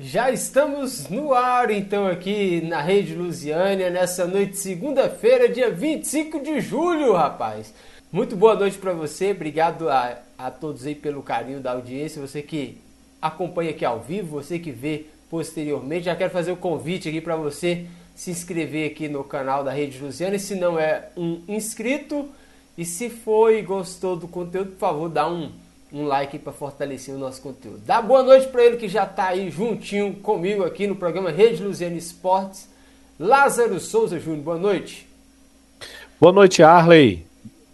Já estamos no ar, então, aqui na Rede Lusiânia, nessa noite segunda-feira, dia 25 de julho, rapaz. Muito boa noite para você, obrigado a, a todos aí pelo carinho da audiência, você que acompanha aqui ao vivo, você que vê posteriormente. Já quero fazer o convite aqui para você se inscrever aqui no canal da Rede Lusiana, se não é um inscrito, e se foi e gostou do conteúdo, por favor, dá um um like para fortalecer o nosso conteúdo. Dá boa noite para ele que já está aí juntinho comigo aqui no programa Rede Luziana Esportes. Lázaro Souza Júnior, boa noite. Boa noite, Arley.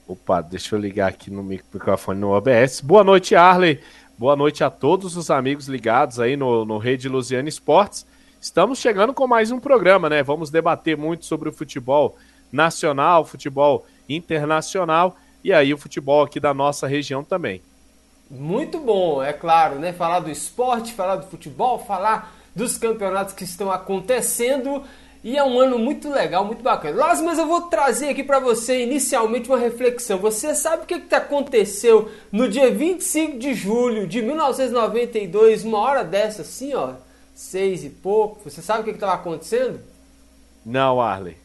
Opa, deixa eu ligar aqui no microfone no OBS. Boa noite, Arley. Boa noite a todos os amigos ligados aí no, no Rede Luziana Esportes. Estamos chegando com mais um programa, né? Vamos debater muito sobre o futebol nacional, futebol internacional e aí o futebol aqui da nossa região também. Muito bom, é claro, né? Falar do esporte, falar do futebol, falar dos campeonatos que estão acontecendo. E é um ano muito legal, muito bacana. Lázaro, mas eu vou trazer aqui para você inicialmente uma reflexão. Você sabe o que, que aconteceu no dia 25 de julho de 1992, uma hora dessa, assim, ó, seis e pouco. Você sabe o que estava acontecendo? Não, Arley.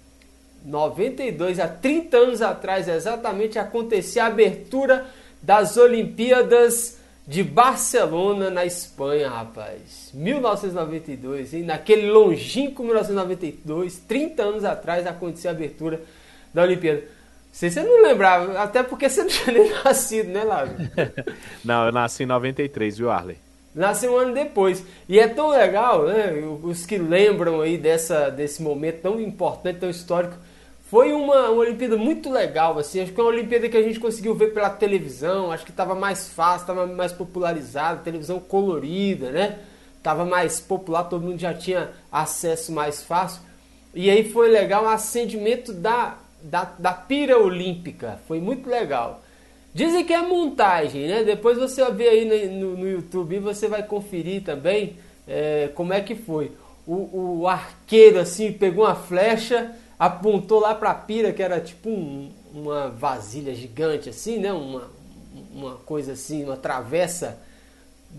92, há 30 anos atrás, exatamente, acontecia a abertura das Olimpíadas de Barcelona, na Espanha, rapaz. 1992, hein? Naquele longínquo 1992, 30 anos atrás, aconteceu a abertura da Olimpíada. Sei se você não lembrava, até porque você não tinha nem nascido, né, Lázaro? não, eu nasci em 93, viu, Arley? Nasci um ano depois. E é tão legal, né? Os que lembram aí dessa, desse momento tão importante, tão histórico foi uma, uma Olimpíada muito legal, assim. Acho que é uma Olimpíada que a gente conseguiu ver pela televisão. Acho que estava mais fácil, estava mais popularizada, televisão colorida, né? Tava mais popular, todo mundo já tinha acesso mais fácil. E aí foi legal o acendimento da, da, da pira olímpica. Foi muito legal. Dizem que é montagem, né? Depois você vai ver aí no, no YouTube e você vai conferir também é, como é que foi. O, o arqueiro assim pegou uma flecha apontou lá para a pira, que era tipo um, uma vasilha gigante assim, né? Uma, uma coisa assim, uma travessa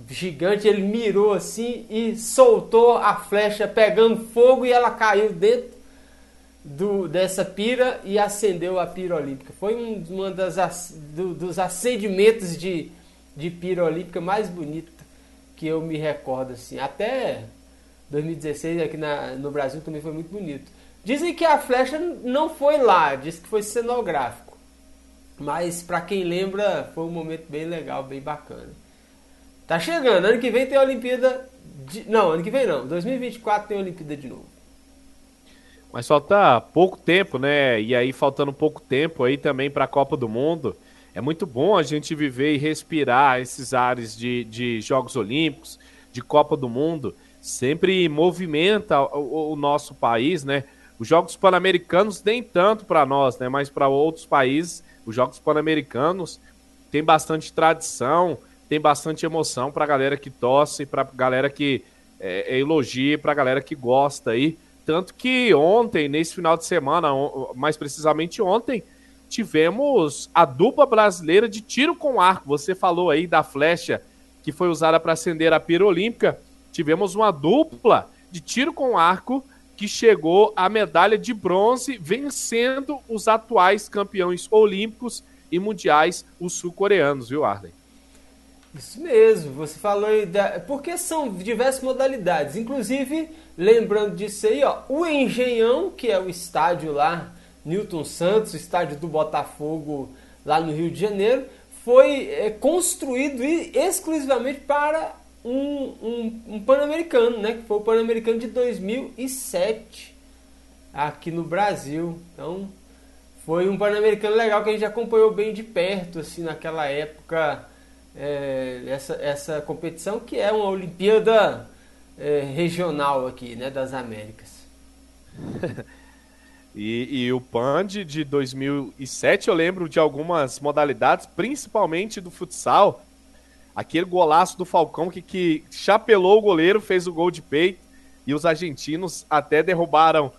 gigante, ele mirou assim e soltou a flecha pegando fogo e ela caiu dentro do, dessa pira e acendeu a pira olímpica. Foi um uma das, do, dos acendimentos de, de pira olímpica mais bonita que eu me recordo assim. Até 2016 aqui na, no Brasil também foi muito bonito. Dizem que a flecha não foi lá, diz que foi cenográfico. Mas para quem lembra, foi um momento bem legal, bem bacana. Tá chegando, ano que vem tem a Olimpíada. De... Não, ano que vem não, 2024 tem a Olimpíada de novo. Mas falta pouco tempo, né? E aí faltando pouco tempo aí também para a Copa do Mundo. É muito bom a gente viver e respirar esses ares de, de Jogos Olímpicos, de Copa do Mundo. Sempre movimenta o, o nosso país, né? Os Jogos Pan-Americanos nem tanto para nós, né? Mas para outros países, os Jogos Pan-Americanos tem bastante tradição, tem bastante emoção para galera que torce, para galera que é, é elogia, para galera que gosta aí. Tanto que ontem, nesse final de semana, mais precisamente ontem, tivemos a dupla brasileira de tiro com arco. Você falou aí da flecha que foi usada para acender a pira olímpica. Tivemos uma dupla de tiro com arco que chegou à medalha de bronze, vencendo os atuais campeões olímpicos e mundiais, os sul-coreanos, viu, Arley? Isso mesmo, você falou aí da... porque são diversas modalidades, inclusive lembrando disso aí, ó, o Engenhão, que é o estádio lá, Newton Santos, estádio do Botafogo lá no Rio de Janeiro, foi é, construído exclusivamente para um, um, um Pan-Americano, né? Que foi o Pan-Americano de 2007 aqui no Brasil. Então foi um Pan-Americano legal que a gente acompanhou bem de perto, assim, naquela época, é, essa, essa competição que é uma Olimpíada é, regional aqui, né, das Américas. e, e, o PAN de, de 2007 eu lembro de algumas modalidades, principalmente do futsal, Aquele golaço do Falcão que, que chapelou o goleiro, fez o gol de peito e os argentinos até derrubaram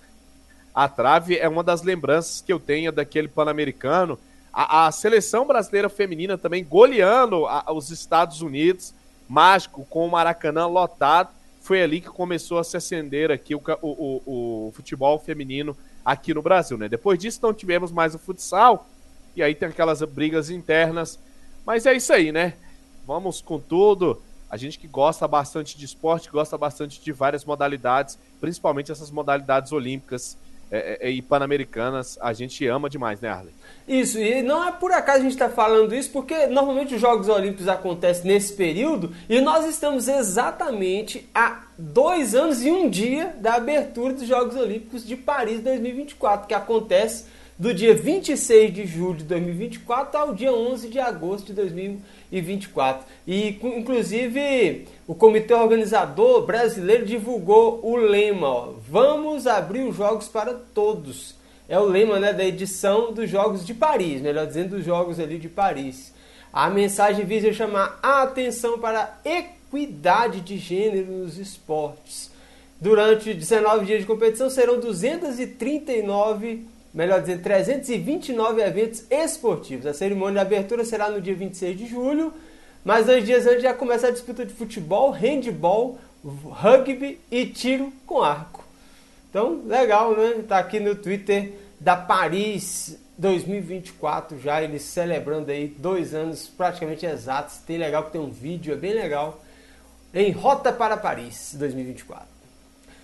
a trave. É uma das lembranças que eu tenho daquele Pan-Americano. A, a, seleção brasileira feminina também goleando a, os Estados Unidos, mágico, com o Maracanã lotado. foi ali que começou a se acender aqui o, o, o, o futebol feminino aqui no Brasil, né? Depois disso não tivemos mais o futsal, e aí tem aquelas brigas internas, mas é isso aí, né? Vamos com tudo. A gente que gosta bastante de esporte, gosta bastante de várias modalidades, principalmente essas modalidades olímpicas é, é, e pan-americanas, a gente ama demais, né, Arley? Isso, e não é por acaso a gente está falando isso, porque normalmente os Jogos Olímpicos acontecem nesse período e nós estamos exatamente há dois anos e um dia da abertura dos Jogos Olímpicos de Paris 2024, que acontece do dia 26 de julho de 2024 ao dia 11 de agosto de 2024. E, inclusive, o comitê organizador brasileiro divulgou o lema: ó, Vamos abrir os jogos para todos é o lema né, da edição dos Jogos de Paris, melhor dizendo, dos Jogos ali de Paris. A mensagem visa chamar a atenção para a equidade de gênero nos esportes. Durante 19 dias de competição serão 239, melhor dizendo, 329 eventos esportivos. A cerimônia de abertura será no dia 26 de julho, mas dois dias antes já começa a disputa de futebol, handball, rugby e tiro com arco. Então, legal, né? Tá aqui no Twitter da Paris 2024 já, eles celebrando aí dois anos praticamente exatos. Tem legal que tem um vídeo, é bem legal. Em Rota para Paris 2024.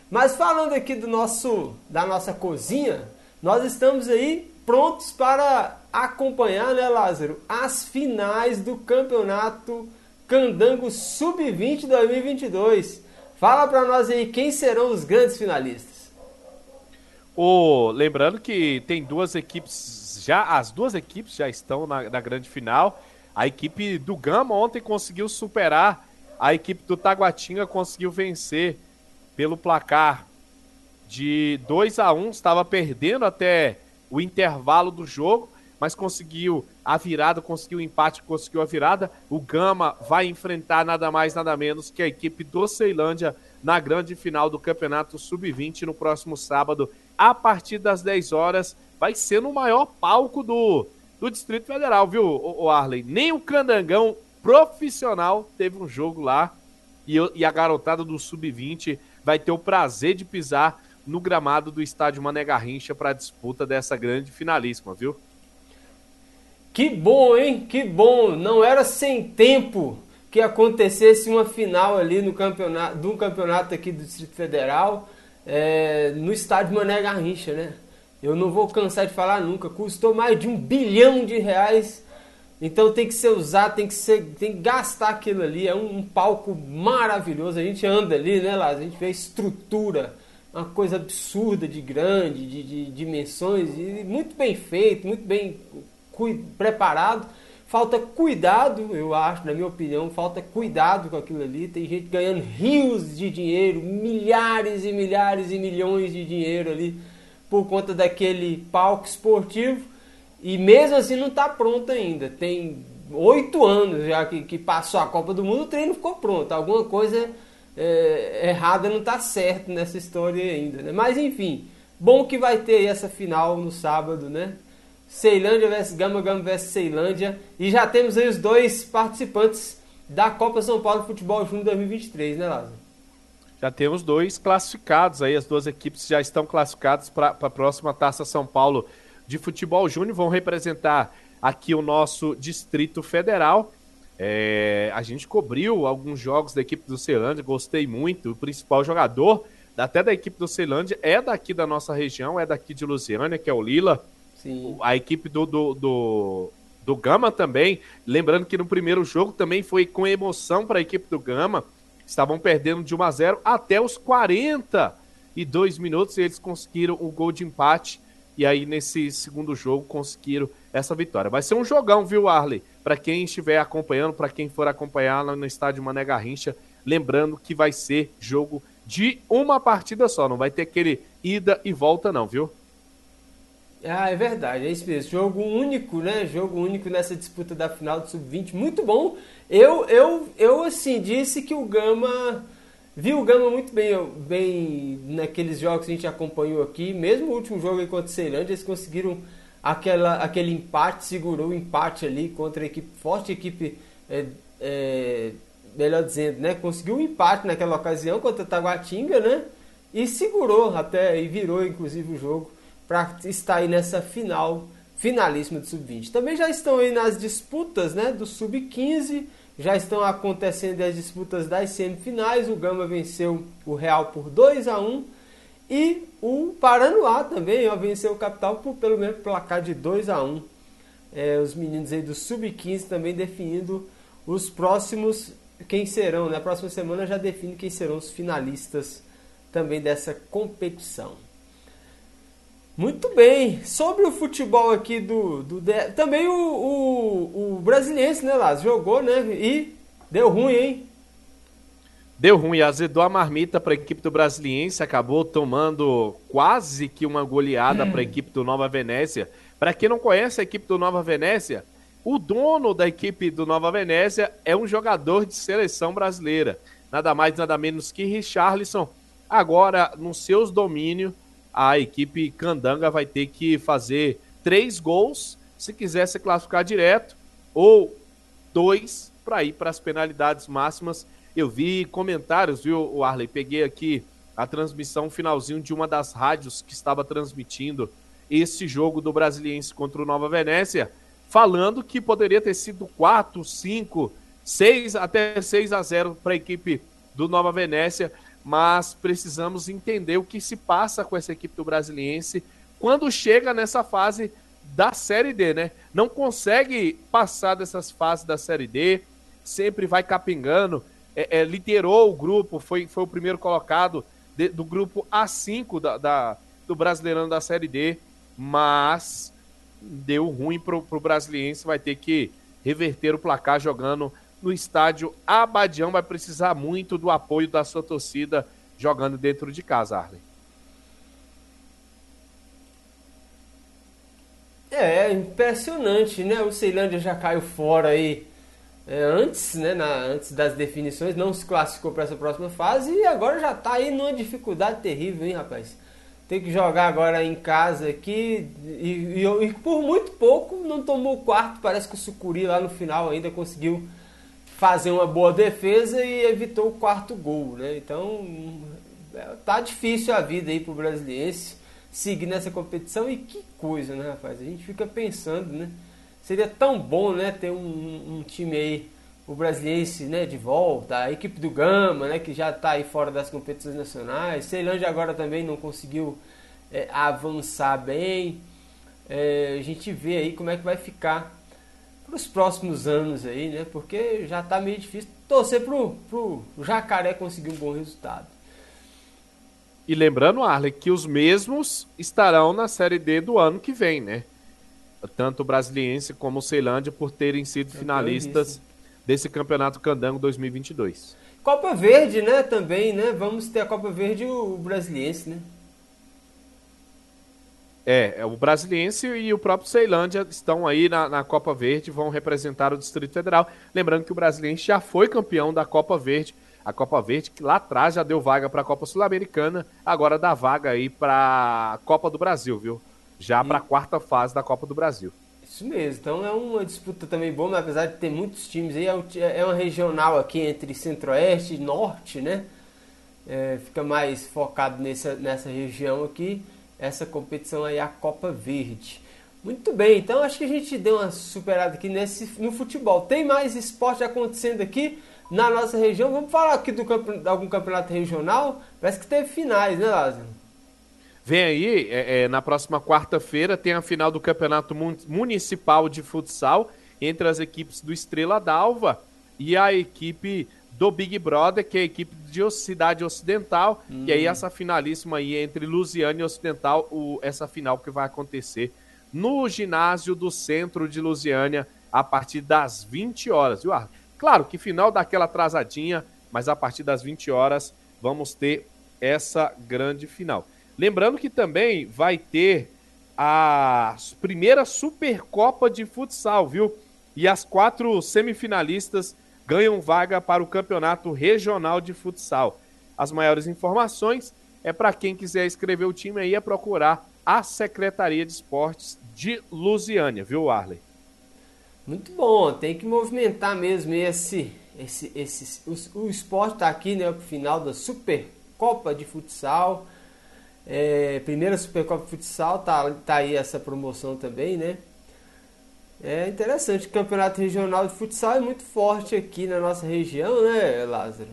Mas falando aqui do nosso, da nossa cozinha, nós estamos aí prontos para acompanhar, né, Lázaro, as finais do campeonato Candango Sub-20 2022. Fala para nós aí quem serão os grandes finalistas. O, lembrando que tem duas equipes já, as duas equipes já estão na, na grande final. A equipe do Gama ontem conseguiu superar a equipe do Taguatinga, conseguiu vencer pelo placar de 2 a 1 estava perdendo até o intervalo do jogo, mas conseguiu a virada, conseguiu o empate, conseguiu a virada. O Gama vai enfrentar nada mais, nada menos que a equipe do Ceilândia na grande final do Campeonato Sub-20 no próximo sábado a partir das 10 horas. Vai ser no maior palco do, do Distrito Federal, viu, o, Arley? Nem o Candangão profissional teve um jogo lá. E, e a garotada do Sub-20 vai ter o prazer de pisar no gramado do estádio Mané Garrincha para a disputa dessa grande finalíssima, viu? Que bom, hein? Que bom! Não era sem tempo que acontecesse uma final ali no campeonato, do campeonato aqui do Distrito Federal é, no estádio Mané Garrincha, né? Eu não vou cansar de falar nunca. Custou mais de um bilhão de reais. Então tem que ser usado, tem que, ser, tem que gastar aquilo ali. É um, um palco maravilhoso. A gente anda ali, né, lá? A gente vê a estrutura, uma coisa absurda de grande, de, de dimensões, e muito bem feito, muito bem preparado. Falta cuidado, eu acho, na minha opinião, falta cuidado com aquilo ali. Tem gente ganhando rios de dinheiro, milhares e milhares e milhões de dinheiro ali por conta daquele palco esportivo. E mesmo assim não está pronto ainda. Tem oito anos já que, que, passou a Copa do Mundo, o treino ficou pronto. Alguma coisa é, errada não está certo nessa história ainda. Né? Mas enfim, bom que vai ter essa final no sábado, né? Ceilândia vs Gama, Gama vs Ceilândia. E já temos aí os dois participantes da Copa São Paulo Futebol Júnior 2023, né, Lázaro? Já temos dois classificados aí, as duas equipes já estão classificadas para a próxima Taça São Paulo de Futebol Júnior, vão representar aqui o nosso Distrito Federal. É, a gente cobriu alguns jogos da equipe do Ceilândia, gostei muito. O principal jogador até da equipe do Ceilândia é daqui da nossa região, é daqui de Lusiânia, que é o Lila. Sim. A equipe do, do, do, do Gama também. Lembrando que no primeiro jogo também foi com emoção para a equipe do Gama. Estavam perdendo de 1 a 0 até os 42 minutos e eles conseguiram o gol de empate. E aí, nesse segundo jogo, conseguiram essa vitória. Vai ser um jogão, viu, Arley? Para quem estiver acompanhando, para quem for acompanhar lá no estádio Mané Garrincha, lembrando que vai ser jogo de uma partida só, não vai ter aquele ida e volta, não, viu? Ah, é verdade, é isso mesmo. Jogo único, né? Jogo único nessa disputa da final do Sub-20. Muito bom. Eu, eu, eu, assim, disse que o Gama. Vi o Gama muito bem, bem naqueles jogos que a gente acompanhou aqui. Mesmo o último jogo contra o Ceilândia, eles conseguiram aquela, aquele empate, segurou o empate ali contra a equipe forte, equipe é, é, melhor dizendo, né? Conseguiu um empate naquela ocasião contra o Taguatinga, né? E segurou até e virou inclusive o jogo para estar aí nessa final, finalíssima do sub-20. Também já estão aí nas disputas, né, do sub-15, já estão acontecendo as disputas das semifinais. O Gama venceu o Real por 2 a 1 e o Paranoá também ó, venceu o Capital por pelo menos placar de 2 a 1 é, Os meninos aí do Sub-15 também definindo os próximos, quem serão, na né? próxima semana já define quem serão os finalistas também dessa competição. Muito bem. Sobre o futebol aqui do. do também o, o, o brasiliense, né, Lázaro? Jogou, né? E deu ruim, hein? Deu ruim, azedou a marmita para a equipe do Brasiliense, acabou tomando quase que uma goleada para a equipe do Nova Venécia. Para quem não conhece a equipe do Nova Venécia, o dono da equipe do Nova Venécia é um jogador de seleção brasileira, nada mais nada menos que Richarlison. Agora, nos seus domínios, a equipe Candanga vai ter que fazer três gols se quiser se classificar direto, ou dois para ir para as penalidades máximas. Eu vi comentários, viu, Arley? Peguei aqui a transmissão finalzinho de uma das rádios que estava transmitindo esse jogo do Brasiliense contra o Nova Venécia, falando que poderia ter sido 4, 5, 6 até 6 a 0 para a equipe do Nova Venécia mas precisamos entender o que se passa com essa equipe do Brasiliense quando chega nessa fase da Série D, né? Não consegue passar dessas fases da Série D, sempre vai capingando, é, é, liderou o grupo, foi, foi o primeiro colocado de, do grupo A5 da, da, do Brasileirão da Série D, mas deu ruim pro, pro Brasiliense, vai ter que reverter o placar jogando no estádio Abadião. Vai precisar muito do apoio da sua torcida jogando dentro de casa, Arley. É, impressionante, né? O Ceilândia já caiu fora aí é, antes, né? Na, antes das definições, não se classificou para essa próxima fase e agora já está aí numa dificuldade terrível, hein, rapaz? Tem que jogar agora em casa aqui e, e, e por muito pouco não tomou o quarto. Parece que o Sucuri lá no final ainda conseguiu fazer uma boa defesa e evitou o quarto gol, né? Então tá difícil a vida aí pro brasiliense seguir nessa competição e que coisa, né, rapaz? A gente fica pensando, né? Seria tão bom, né, ter um, um time aí, o brasiliense, né, de volta, a equipe do Gama, né, que já tá aí fora das competições nacionais. Ceilândia agora também não conseguiu é, avançar bem. É, a gente vê aí como é que vai ficar para os próximos anos aí, né? Porque já está meio difícil torcer pro, pro Jacaré conseguir um bom resultado. E lembrando, Arley, que os mesmos estarão na Série D do ano que vem, né? Tanto o Brasiliense como o Ceilândia por terem sido Eu finalistas desse Campeonato Candango 2022. Copa Verde, né? Também, né? Vamos ter a Copa Verde e o Brasiliense, né? É, é, o Brasiliense e o próprio Ceilândia estão aí na, na, Copa Verde, vão representar o Distrito Federal. Lembrando que o Brasiliense já foi campeão da Copa Verde. A Copa Verde, que lá atrás já deu vaga para a Copa Sul-Americana, agora dá vaga aí para a Copa do Brasil, viu? Já para a quarta fase da Copa do Brasil. Isso mesmo, então é uma disputa também boa, mas apesar de ter muitos times aí, é, é uma regional aqui entre Centro-Oeste e Norte, né? É, fica mais focado nessa, nessa região aqui essa competição aí, a Copa Verde. Muito bem, então acho que a gente deu uma superada aqui nesse, no futebol. Tem mais esporte acontecendo aqui na nossa região. Vamos falar aqui do de algum campeonato regional? Parece que teve finais, né, Lázaro? Vem aí, é, é, na próxima quarta-feira tem a final do Campeonato Municipal de Futsal entre as equipes do Estrela d'Alva e a equipe do Big Brother, que é a equipe de Cidade Ocidental. Hum. E aí essa finalíssima aí entre Lusiana e Ocidental, o, essa final que vai acontecer no ginásio do centro de Lusiânia a partir das 20 horas, viu, Claro que final daquela atrasadinha, mas a partir das 20 horas vamos ter essa grande final. Lembrando que também vai ter a primeira Supercopa de Futsal, viu? E as quatro semifinalistas ganham vaga para o Campeonato Regional de Futsal. As maiores informações é para quem quiser escrever o time aí é procurar a Secretaria de Esportes de Lusiânia, viu, Arley? Muito bom, tem que movimentar mesmo esse esse, esse, o, o esporte está aqui né, pro final da Supercopa de Futsal. É, primeira Supercopa de Futsal, tá, tá aí essa promoção também, né? É interessante, o campeonato regional de futsal é muito forte aqui na nossa região, né, Lázaro?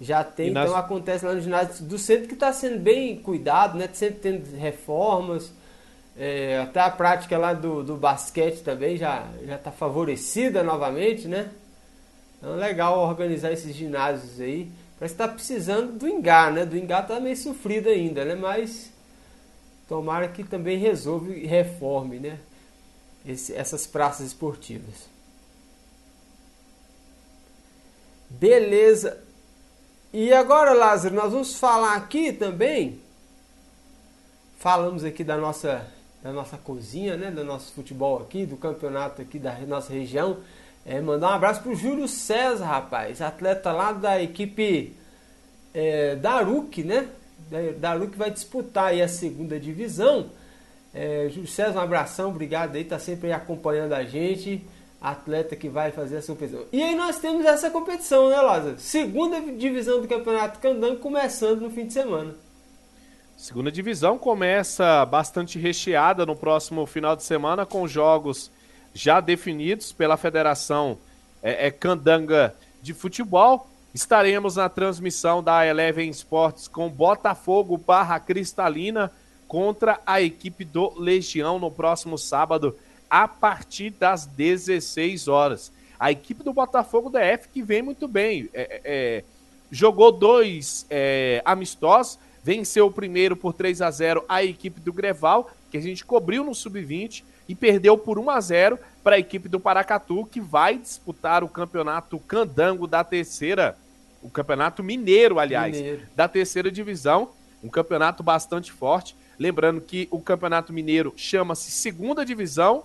Já tem, então acontece lá no ginásio do centro que está sendo bem cuidado, né? Sempre tendo reformas. É, até a prática lá do, do basquete também já está favorecida novamente, né? Então é legal organizar esses ginásios aí. Parece que está precisando do Ingá, né? Do Ingá está meio sofrido ainda, né? Mas tomara que também resolva e reforme, né? Esse, essas praças esportivas. Beleza. E agora, Lázaro, nós vamos falar aqui também. Falamos aqui da nossa, da nossa cozinha, né? Do nosso futebol aqui, do campeonato aqui da nossa região. É, mandar um abraço pro Júlio César, rapaz, atleta lá da equipe é, da Aruc, né? Da Aruc vai disputar aí a segunda divisão. É, Júlio César, um abração, obrigado aí, tá sempre aí acompanhando a gente. Atleta que vai fazer essa competição. E aí nós temos essa competição, né, Lázaro? Segunda divisão do Campeonato Candango começando no fim de semana. Segunda divisão começa bastante recheada no próximo final de semana com jogos já definidos pela Federação é, é Candanga de Futebol. Estaremos na transmissão da Eleven Sports com Botafogo barra Cristalina contra a equipe do Legião no próximo sábado, a partir das 16 horas. A equipe do Botafogo DF que vem muito bem. É, é, é, jogou dois é, amistosos, venceu o primeiro por 3 a 0 a equipe do Greval, que a gente cobriu no Sub-20, e perdeu por 1 a 0 para a equipe do Paracatu, que vai disputar o campeonato candango da terceira, o campeonato mineiro, aliás, mineiro. da terceira divisão. Um campeonato bastante forte. Lembrando que o Campeonato Mineiro chama-se Segunda Divisão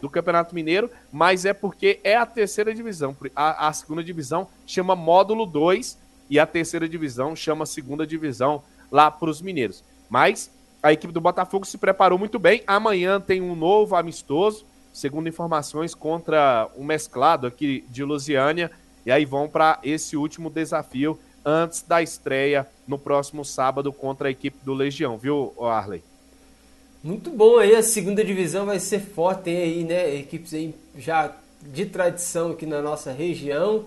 do Campeonato Mineiro, mas é porque é a terceira divisão. A, a segunda divisão chama Módulo 2 e a terceira divisão chama Segunda Divisão lá para os mineiros. Mas a equipe do Botafogo se preparou muito bem. Amanhã tem um novo amistoso, segundo informações, contra um mesclado aqui de Lusiânia. E aí vão para esse último desafio antes da estreia no próximo sábado contra a equipe do Legião, viu, Arley? Muito bom aí, a segunda divisão vai ser forte, aí, né, equipes aí já de tradição aqui na nossa região.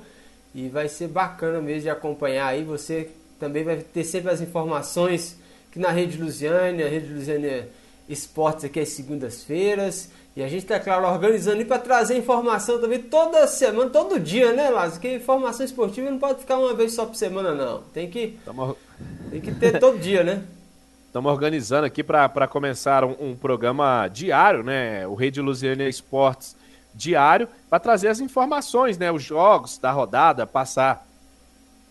E vai ser bacana mesmo de acompanhar aí, você também vai ter sempre as informações que na Rede Lusiânia, a Rede Lusiânia Esportes aqui às segundas-feiras, e a gente está, claro, organizando para trazer informação também toda semana, todo dia, né, Lázaro? Porque informação esportiva não pode ficar uma vez só por semana, não. Tem que, Tamo... tem que ter todo dia, né? Estamos organizando aqui para começar um, um, programa diário, né? O Rede Lusiana Esportes diário, para trazer as informações, né? Os jogos da rodada, passar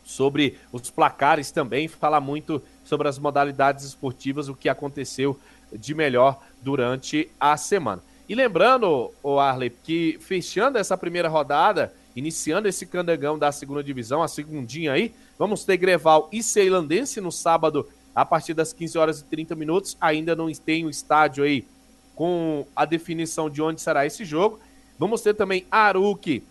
sobre os placares também, falar muito sobre as modalidades esportivas, o que aconteceu de melhor durante a semana. E lembrando, o Arley, que fechando essa primeira rodada, iniciando esse candangão da segunda divisão, a segundinha aí, vamos ter Greval e Ceilandense no sábado, a partir das 15 horas e 30 minutos. Ainda não tem o estádio aí com a definição de onde será esse jogo. Vamos ter também Aruque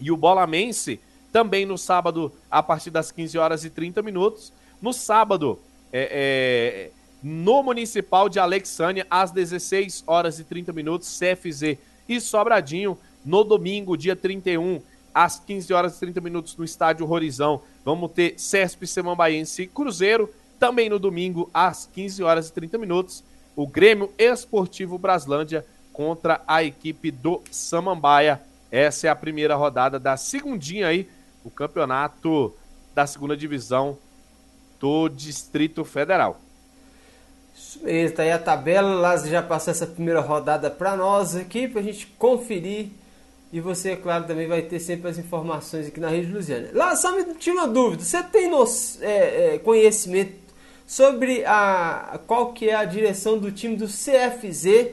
e o Bolamense, também no sábado, a partir das 15 horas e 30 minutos. No sábado, é, é no Municipal de Alexânia, às 16 horas e 30 minutos, CFZ e Sobradinho. No domingo, dia 31, às 15 horas e 30 minutos, no Estádio Horizão, vamos ter CESP Semambaense e Cruzeiro. Também no domingo, às 15 horas e 30 minutos, o Grêmio Esportivo Braslândia contra a equipe do Samambaia. Essa é a primeira rodada da segundinha aí, o campeonato da segunda divisão do Distrito Federal. Isso mesmo, tá aí a tabela. Lázaro já passou essa primeira rodada para nós aqui, para a gente conferir. E você, é claro, também vai ter sempre as informações aqui na Rede Luziana. Lá, só me tinha uma dúvida. Você tem no, é, é, conhecimento sobre a, qual que é a direção do time do CFZ,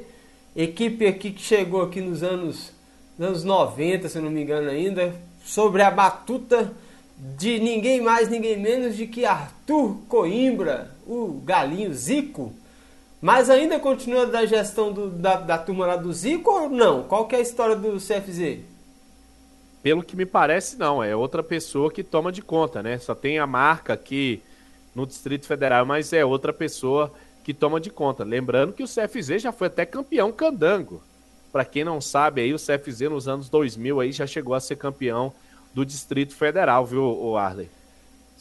equipe aqui que chegou aqui nos anos, nos anos 90, se eu não me engano ainda, sobre a batuta de ninguém mais, ninguém menos de que Arthur Coimbra, o galinho Zico. Mas ainda continua da gestão do, da, da turma lá do Zico ou não? Qual que é a história do CFZ? pelo que me parece, não. É outra pessoa que toma de conta, né? Só tem a marca aqui no Distrito Federal, mas é outra pessoa que toma de conta. Lembrando que o CFZ já foi até campeão candango. Para quem não sabe, aí o CFZ nos anos 2000 aí já chegou a ser campeão do Distrito Federal, viu, Arley?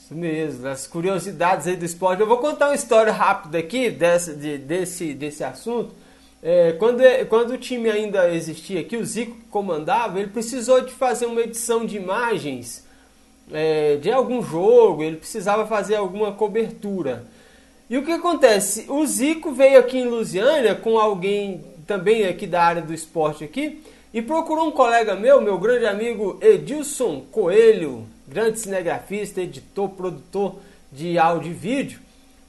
Isso mesmo, as curiosidades aí do esporte. Eu vou contar uma história rápida aqui dessa, de, desse, desse assunto. É, quando, quando o time ainda existia aqui, o Zico comandava, ele precisou de fazer uma edição de imagens é, de algum jogo, ele precisava fazer alguma cobertura. E o que acontece? O Zico veio aqui em Lusiânia com alguém também aqui da área do esporte aqui e procurou um colega meu, meu grande amigo Edilson Coelho, grande cinegrafista, editor, produtor de áudio e vídeo.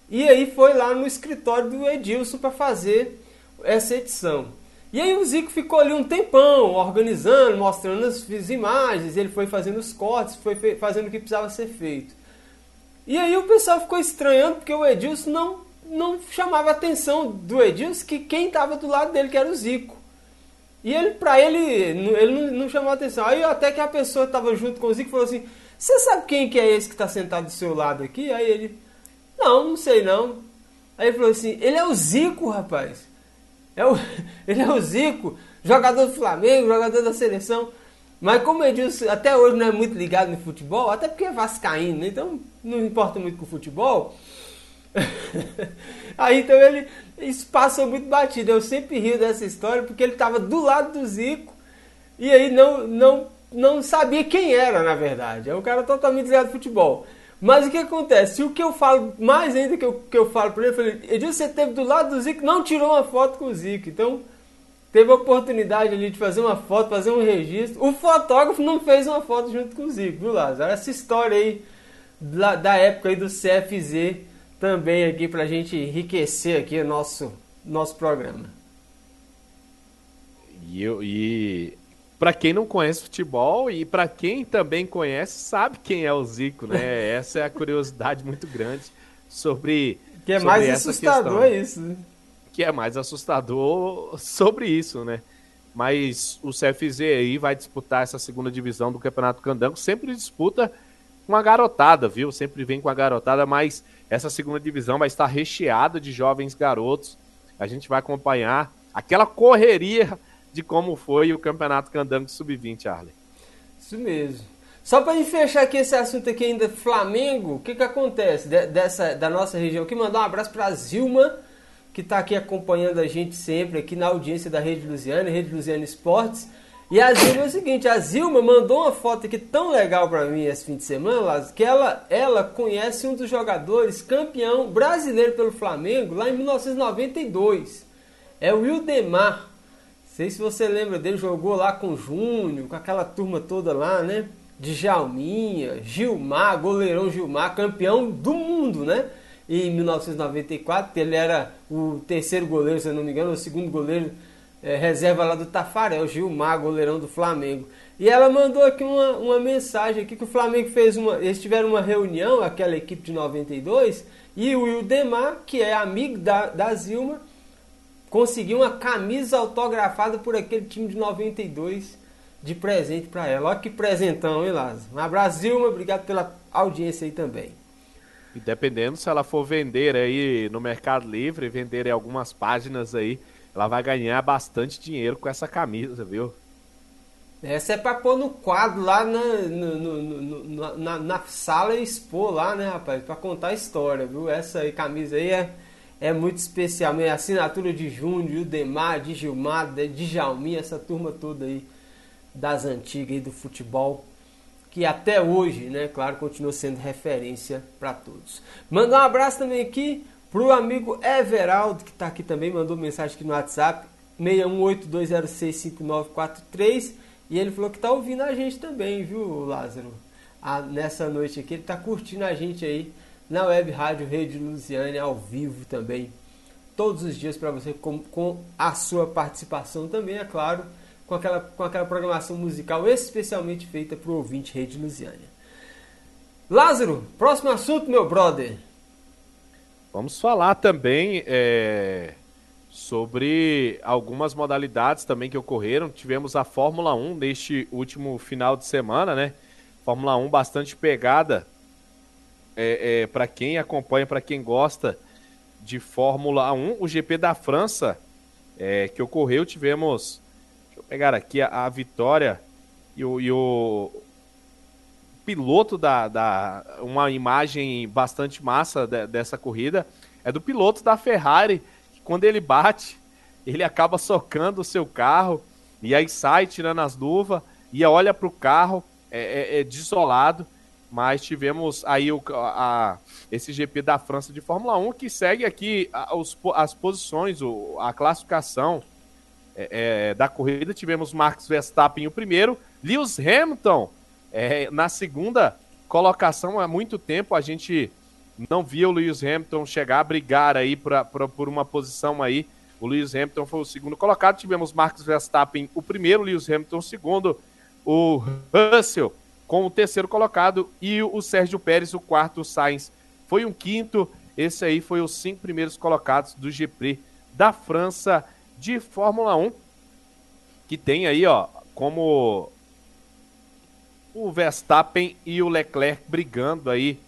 E aí foi lá no escritório do Edilson para fazer essa edição. E aí o Zico ficou ali um tempão organizando, mostrando as, as imagens, ele foi fazendo os cortes, foi fazendo o que precisava ser feito. E aí o pessoal ficou estranhando porque o Edilson não, não chamava a atenção do Edilson que quem estava do lado dele que era o Zico. E ele, para ele, ele não, não chamou a atenção. Aí até que a pessoa estava junto com o Zico falou assim: Você sabe quem que é esse que está sentado do seu lado aqui? Aí ele: Não, não sei não. Aí ele falou assim: Ele é o Zico, rapaz. É o, ele é o Zico, jogador do Flamengo, jogador da seleção. Mas como eu disse, até hoje não é muito ligado no futebol, até porque é vascaíno, né? então não importa muito com o futebol. Aí então ele isso passou muito batido. Eu sempre rio dessa história porque ele estava do lado do Zico e aí não, não, não sabia quem era, na verdade. É um cara totalmente ligado no futebol. Mas o que acontece? O que eu falo, mais ainda que eu, que eu falo para ele, eu falei, Edilson, você teve do lado do Zico, não tirou uma foto com o Zico. Então, teve a oportunidade ali de fazer uma foto, fazer um registro. O fotógrafo não fez uma foto junto com o Zico, viu, Lázaro? Essa história aí da, da época aí do CFZ também aqui pra gente enriquecer aqui o nosso, nosso programa. E, eu, e para quem não conhece futebol e para quem também conhece, sabe quem é o Zico, né? Essa é a curiosidade muito grande sobre. Que é mais assustador questão. isso, né? Que é mais assustador sobre isso, né? Mas o CFZ aí vai disputar essa segunda divisão do Campeonato Candango, sempre disputa com a garotada, viu? Sempre vem com a garotada, mas essa segunda divisão vai estar recheada de jovens garotos. A gente vai acompanhar aquela correria de como foi o Campeonato Candango Sub-20, Arley. Isso mesmo. Só para fechar aqui esse assunto aqui ainda, Flamengo, o que que acontece de, dessa, da nossa região aqui? Mandar um abraço para a Zilma, que está aqui acompanhando a gente sempre aqui na audiência da Rede Luziana, Rede Luziana Esportes. E a Zilma é o seguinte, a Zilma mandou uma foto aqui tão legal para mim esse fim de semana, que ela, ela conhece um dos jogadores campeão brasileiro pelo Flamengo lá em 1992. É o Wildemar sei se você lembra dele, jogou lá com o Júnior, com aquela turma toda lá, né? De Jalminha, Gilmar, goleirão Gilmar, campeão do mundo, né? Em 1994, ele era o terceiro goleiro, se eu não me engano, o segundo goleiro é, reserva lá do Tafarel, Gilmar, goleirão do Flamengo. E ela mandou aqui uma, uma mensagem aqui que o Flamengo fez uma. Eles tiveram uma reunião, aquela equipe de 92, e o Wildemar, que é amigo da, da Zilma, conseguiu uma camisa autografada por aquele time de 92 de presente para ela. Olha que presentão, hein, Lázaro? Abraço, Zilma. Obrigado pela audiência aí também. E dependendo se ela for vender aí no Mercado Livre, vender em algumas páginas aí, ela vai ganhar bastante dinheiro com essa camisa, viu? Essa é para pôr no quadro lá na, no, no, no, na, na, sala e expor lá, né, rapaz? Para contar a história, viu? Essa aí, camisa aí é é muito especial. A assinatura de Júnior, de Demar, de Gilmar, de Jalminha, essa turma toda aí das antigas aí do futebol, que até hoje, né, claro, continua sendo referência para todos. Mandar um abraço também aqui pro amigo Everaldo, que está aqui também, mandou mensagem aqui no WhatsApp, 618206593, e ele falou que está ouvindo a gente também, viu, Lázaro? Nessa noite aqui, ele está curtindo a gente aí na web rádio Rede Luziane ao vivo também, todos os dias para você com, com, a sua participação também, é claro, com aquela, com aquela programação musical especialmente feita para o ouvinte Rede Luziane. Lázaro, próximo assunto, meu brother. Vamos falar também é, sobre algumas modalidades também que ocorreram. Tivemos a Fórmula 1 neste último final de semana, né? Fórmula 1 bastante pegada é, é, para quem acompanha, para quem gosta de Fórmula 1. O GP da França é, que ocorreu, tivemos. Deixa eu pegar aqui a, a vitória e o, e o piloto da, da. Uma imagem bastante massa de, dessa corrida é do piloto da Ferrari quando ele bate, ele acaba socando o seu carro e aí sai tirando as luvas e olha para o carro, é, é, é, desolado. Mas tivemos aí o, a, esse GP da França de Fórmula 1 que segue aqui a, os, as posições, o, a classificação é, é, da corrida. Tivemos Max Verstappen o primeiro, Lewis Hamilton é, na segunda colocação há muito tempo. A gente não via o Lewis Hamilton chegar a brigar aí pra, pra, por uma posição aí. O Lewis Hamilton foi o segundo colocado. Tivemos Marcos Verstappen o primeiro, Lewis Hamilton o segundo, o Russell com o terceiro colocado e o Sérgio Pérez o quarto, o Sainz foi um quinto. Esse aí foi os cinco primeiros colocados do GP da França de Fórmula 1, que tem aí, ó, como o Verstappen e o Leclerc brigando aí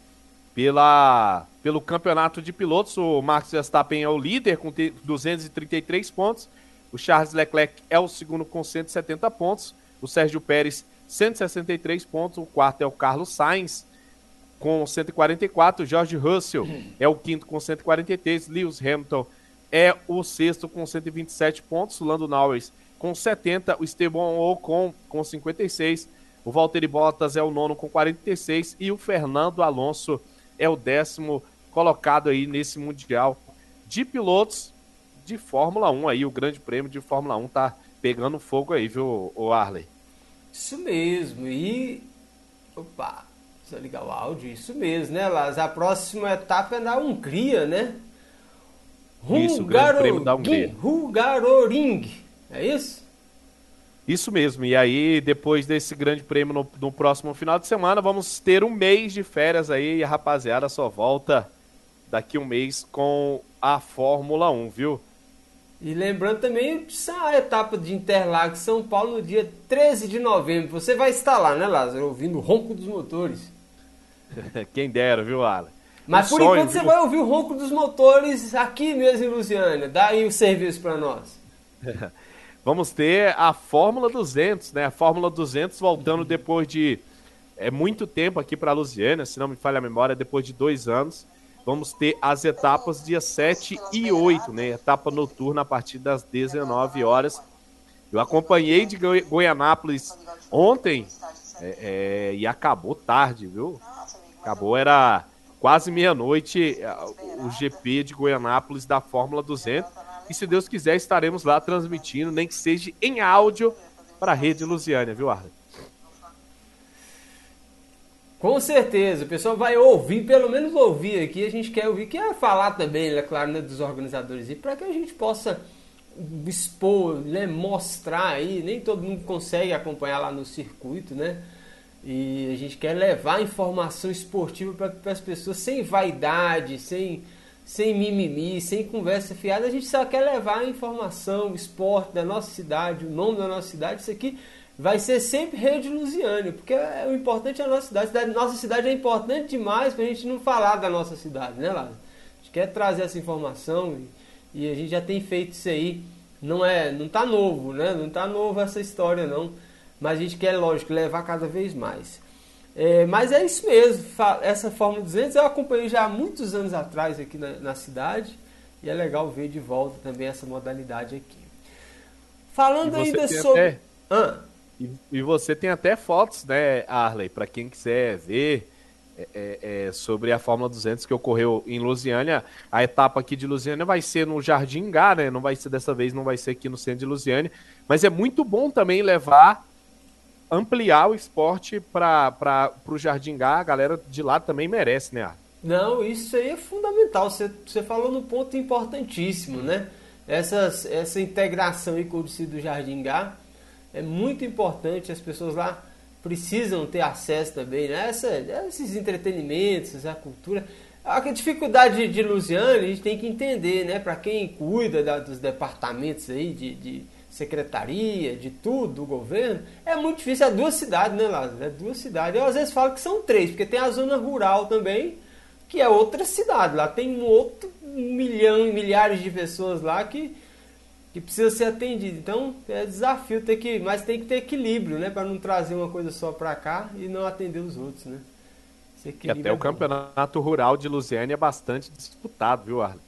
pela, pelo campeonato de pilotos. O Max Verstappen é o líder com 233 pontos. O Charles Leclerc é o segundo com 170 pontos. O Sérgio Pérez, 163 pontos. O quarto é o Carlos Sainz com 144. George Russell é o quinto com 143. Lewis Hamilton é o sexto com 127 pontos. Lando Norris com 70. O Esteban Ocon com 56. O Valtteri Bottas é o nono com 46. E o Fernando Alonso é o décimo colocado aí nesse Mundial de Pilotos de Fórmula 1 aí. O Grande Prêmio de Fórmula 1 tá pegando fogo aí, viu, o Arley? Isso mesmo. E. Opa, eu ligar o áudio. Isso mesmo, né, Laz? A próxima etapa é na Hungria, né? Isso, o Grande Prêmio da Hungria. Hungaroring. É isso? Isso mesmo. E aí, depois desse grande prêmio no, no, próximo final de semana, vamos ter um mês de férias aí e a rapaziada só volta daqui um mês com a Fórmula 1, viu? E lembrando também a etapa de Interlagos São Paulo no dia 13 de novembro. Você vai estar lá, né, Lázaro? Ouvindo o ronco dos motores. Quem dera, viu, Alan? Mas um por sonho, enquanto viu? você vai ouvir o ronco dos motores aqui mesmo em Luciana. Dá aí o serviço para nós. vamos ter a Fórmula 200, né? A Fórmula 200 voltando depois de é muito tempo aqui para a Lusiana, se não me falha a memória, depois de dois anos. Vamos ter as etapas dia 7 e 8, né? Etapa noturna a partir das 19 horas. Eu acompanhei de Goianápolis ontem é, é, e acabou tarde, viu? Acabou, era quase meia-noite o GP de Goianápolis da Fórmula 200. E se Deus quiser, estaremos lá transmitindo, nem que seja em áudio, para a rede Lusiânia, viu, Arlen? Com certeza, o pessoal vai ouvir, pelo menos ouvir aqui, a gente quer ouvir, quer falar também, é claro, né, dos organizadores, e para que a gente possa expor, né, mostrar aí, nem todo mundo consegue acompanhar lá no circuito, né? E a gente quer levar informação esportiva para as pessoas sem vaidade, sem sem mimimi, sem conversa fiada, a gente só quer levar informação, esporte da nossa cidade, o nome da nossa cidade, isso aqui vai ser sempre Rede Lusiane, porque é, o importante é a nossa cidade. A nossa cidade é importante demais para a gente não falar da nossa cidade, né, Lázaro? A gente quer trazer essa informação e, e, a gente já tem feito isso aí. Não é, não tá novo, né? Não tá novo essa história não, mas a gente quer, lógico, levar cada vez mais. É, mas é isso mesmo, essa Fórmula 200 eu acompanhei já há muitos anos atrás aqui na, na cidade e é legal ver de volta também essa modalidade aqui. Falando ainda sobre. Até... Ah. E, e, você tem até fotos, né, Arley, para quem quiser ver é, é, é, sobre a Fórmula 200 que ocorreu em Lusiânia. A etapa aqui de Lusiânia vai ser no Jardim Gá, né? Não vai ser dessa vez, não vai ser aqui no centro de Lusiânia. Mas é muito bom também levar ampliar o esporte para o Jardim Gá, a galera de lá também merece, né? Não, isso aí é fundamental. Você, você falou no ponto importantíssimo, né? Essas, essa integração o do Jardim Gá é muito importante. As pessoas lá precisam ter acesso também, né? Essa, esses entretenimentos, a cultura. A dificuldade de Lusiana, a gente tem que entender, né? Para quem cuida da, dos departamentos aí de, de, secretaria, de tudo, do governo, é muito difícil. É duas cidades, né, Lázaro? É duas cidades. Eu às vezes falo que são três, porque tem a zona rural também, que é outra cidade. Lá tem um outro milhão e milhares de pessoas lá que, que precisa ser atendido. Então é desafio ter que, mas tem que ter equilíbrio, né, para não trazer uma coisa só para cá e não atender os outros, né? Que até é o campeonato rural de Lusiane é bastante disputado, viu, Arlen?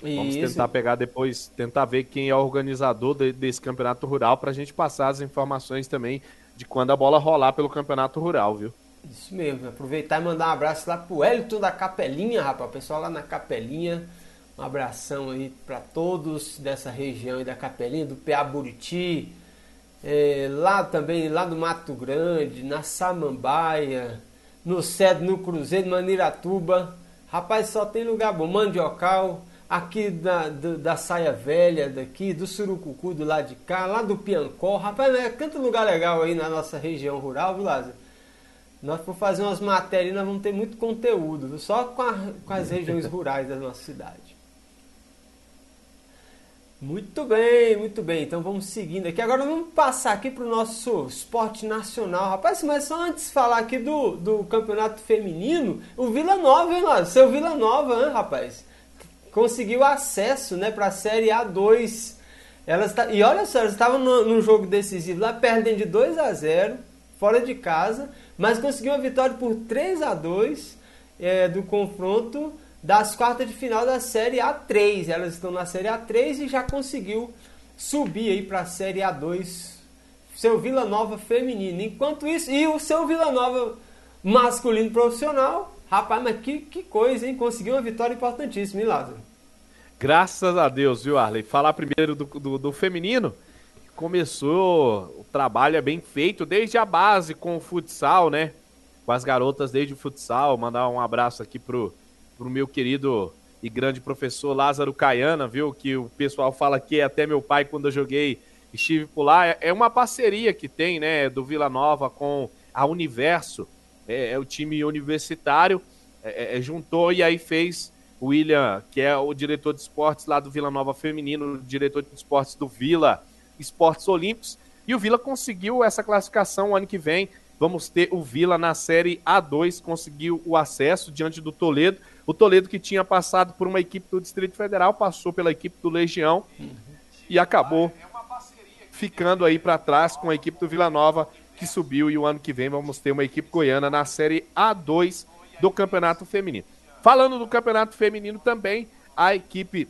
Vamos Isso. tentar pegar depois, tentar ver quem é o organizador de, desse campeonato rural para a gente passar as informações também de quando a bola rolar pelo campeonato rural, viu? Isso mesmo, aproveitar e mandar um abraço lá pro Elton da Capelinha, rapaz, o pessoal lá na Capelinha, um abração aí para todos dessa região aí da Capelinha, do PA Buriti, é, lá também, lá do Mato Grande, na Samambaia, no Cedo, no Cruzeiro, Maniratuba. Rapaz, só tem lugar bom. Mandiocal, aqui da, da, da, Saia Velha, daqui, do Surucucu, do lado de cá, lá do Piancó. Rapaz, é tanto lugar legal aí na nossa região rural, viu, Lázaro? Nós for fazer umas matérias, nós vamos ter muito conteúdo, viu? só com, a, com as regiões rurais da nossa cidade. Muito bem, muito bem. Então vamos seguindo aqui. Agora vamos passar aqui para o nosso esporte nacional. Rapaz, mas só antes de falar aqui do, do campeonato feminino, o Vila Nova, hein, mano? Seu Vila Nova, hein, rapaz? Conseguiu acesso né, para a Série A2. Elas e olha só, elas estavam num jogo decisivo lá, perdem de 2 a 0 fora de casa, mas conseguiu uma vitória por 3 a 2 é, do confronto das quartas de final da Série A3. Elas estão na Série A3 e já conseguiu subir aí para a Série A2. Seu Vila Nova feminino. Enquanto isso, e o seu Vila Nova masculino profissional, rapaz, mas que, que coisa, hein? Conseguiu uma vitória importantíssima, hein, Lázaro? Graças a Deus, viu, Arley? Falar primeiro do, do, do feminino. Começou, o trabalho é bem feito desde a base com o futsal, né? Com as garotas desde o futsal. Mandar um abraço aqui pro pro meu querido e grande professor Lázaro Caiana, viu? Que o pessoal fala que é até meu pai quando eu joguei estive por lá. É, é uma parceria que tem, né, do Vila Nova com a Universo, é, é o time universitário, é, é, é, juntou e aí fez o William, que é o diretor de esportes lá do Vila Nova Feminino, diretor de esportes do Vila Esportes Olímpicos, e o Vila conseguiu essa classificação ano que vem. Vamos ter o Vila na Série A2, conseguiu o acesso diante do Toledo. O Toledo, que tinha passado por uma equipe do Distrito Federal, passou pela equipe do Legião e acabou ficando aí para trás com a equipe do Vila Nova, que subiu. E o ano que vem vamos ter uma equipe goiana na Série A2 do Campeonato Feminino. Falando do Campeonato Feminino também, a equipe,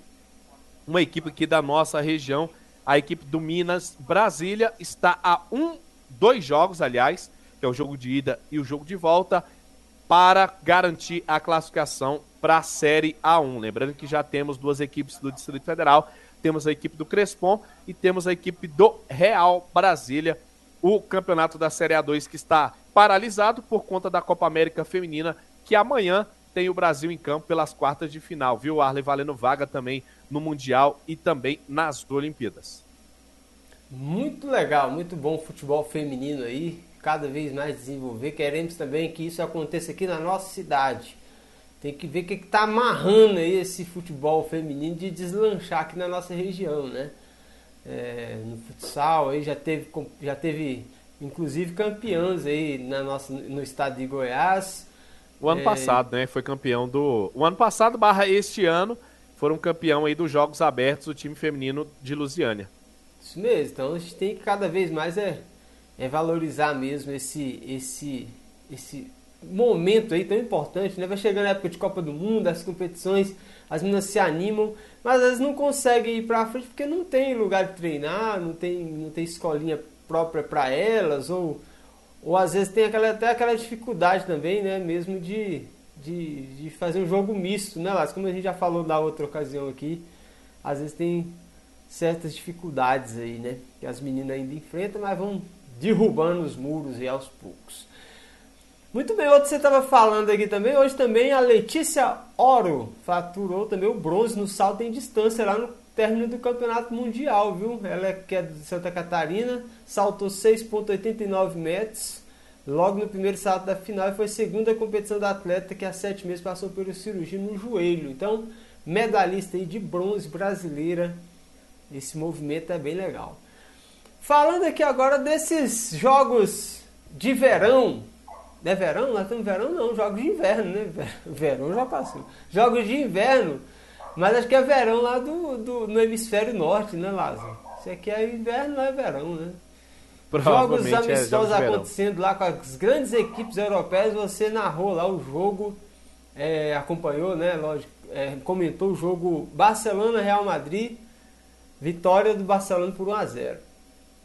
uma equipe aqui da nossa região, a equipe do Minas Brasília, está a um, dois jogos, aliás, que é o jogo de ida e o jogo de volta para garantir a classificação para a Série A1. Lembrando que já temos duas equipes do Distrito Federal, temos a equipe do Crespon e temos a equipe do Real Brasília, o campeonato da Série A2 que está paralisado por conta da Copa América Feminina, que amanhã tem o Brasil em campo pelas quartas de final, viu? Arley valendo vaga também no Mundial e também nas Olimpíadas. Muito legal, muito bom futebol feminino aí cada vez mais desenvolver. Queremos também que isso aconteça aqui na nossa cidade. Tem que ver o que está amarrando aí esse futebol feminino de deslanchar aqui na nossa região, né? É, no futsal aí já teve, já teve inclusive campeãs aí na nossa, no estado de Goiás. O ano é... passado, né? Foi campeão do. O ano passado barra este ano foram campeão aí dos Jogos Abertos do time feminino de Lusiânia. Isso mesmo, então a gente tem que cada vez mais é é valorizar mesmo esse, esse, esse momento aí tão importante, né? Vai chegando a época de Copa do Mundo, as competições, as meninas se animam, mas vezes não conseguem ir para frente porque não tem lugar de treinar, não tem, não tem escolinha própria para elas, ou, ou às vezes tem aquela, até aquela dificuldade também, né? Mesmo de, de, de fazer um jogo misto, né, Lázaro? Como a gente já falou na outra ocasião aqui, às vezes tem certas dificuldades aí, né? Que as meninas ainda enfrentam, mas vão derrubando os muros e aos poucos. Muito bem, outro você estava falando aqui também. Hoje também a Letícia Oro faturou também o bronze no salto em distância lá no término do campeonato mundial, viu? Ela é, que é de Santa Catarina, saltou 6,89 metros logo no primeiro salto da final e foi segunda competição da atleta que há sete meses passou por cirurgia no joelho. Então, medalhista aí de bronze brasileira. Esse movimento é bem legal. Falando aqui agora desses jogos de verão. Não é verão? Nós estamos verão não, jogos de inverno, né? Verão já passou. Jogos de inverno, mas acho que é verão lá do, do, no hemisfério norte, né, Lázaro? Isso aqui é inverno, não é verão, né? Jogos é amistosos é, acontecendo lá com as grandes equipes europeias, você narrou lá o jogo, é, acompanhou, né? Lógico, é, comentou o jogo Barcelona-Real Madrid, vitória do Barcelona por 1 a 0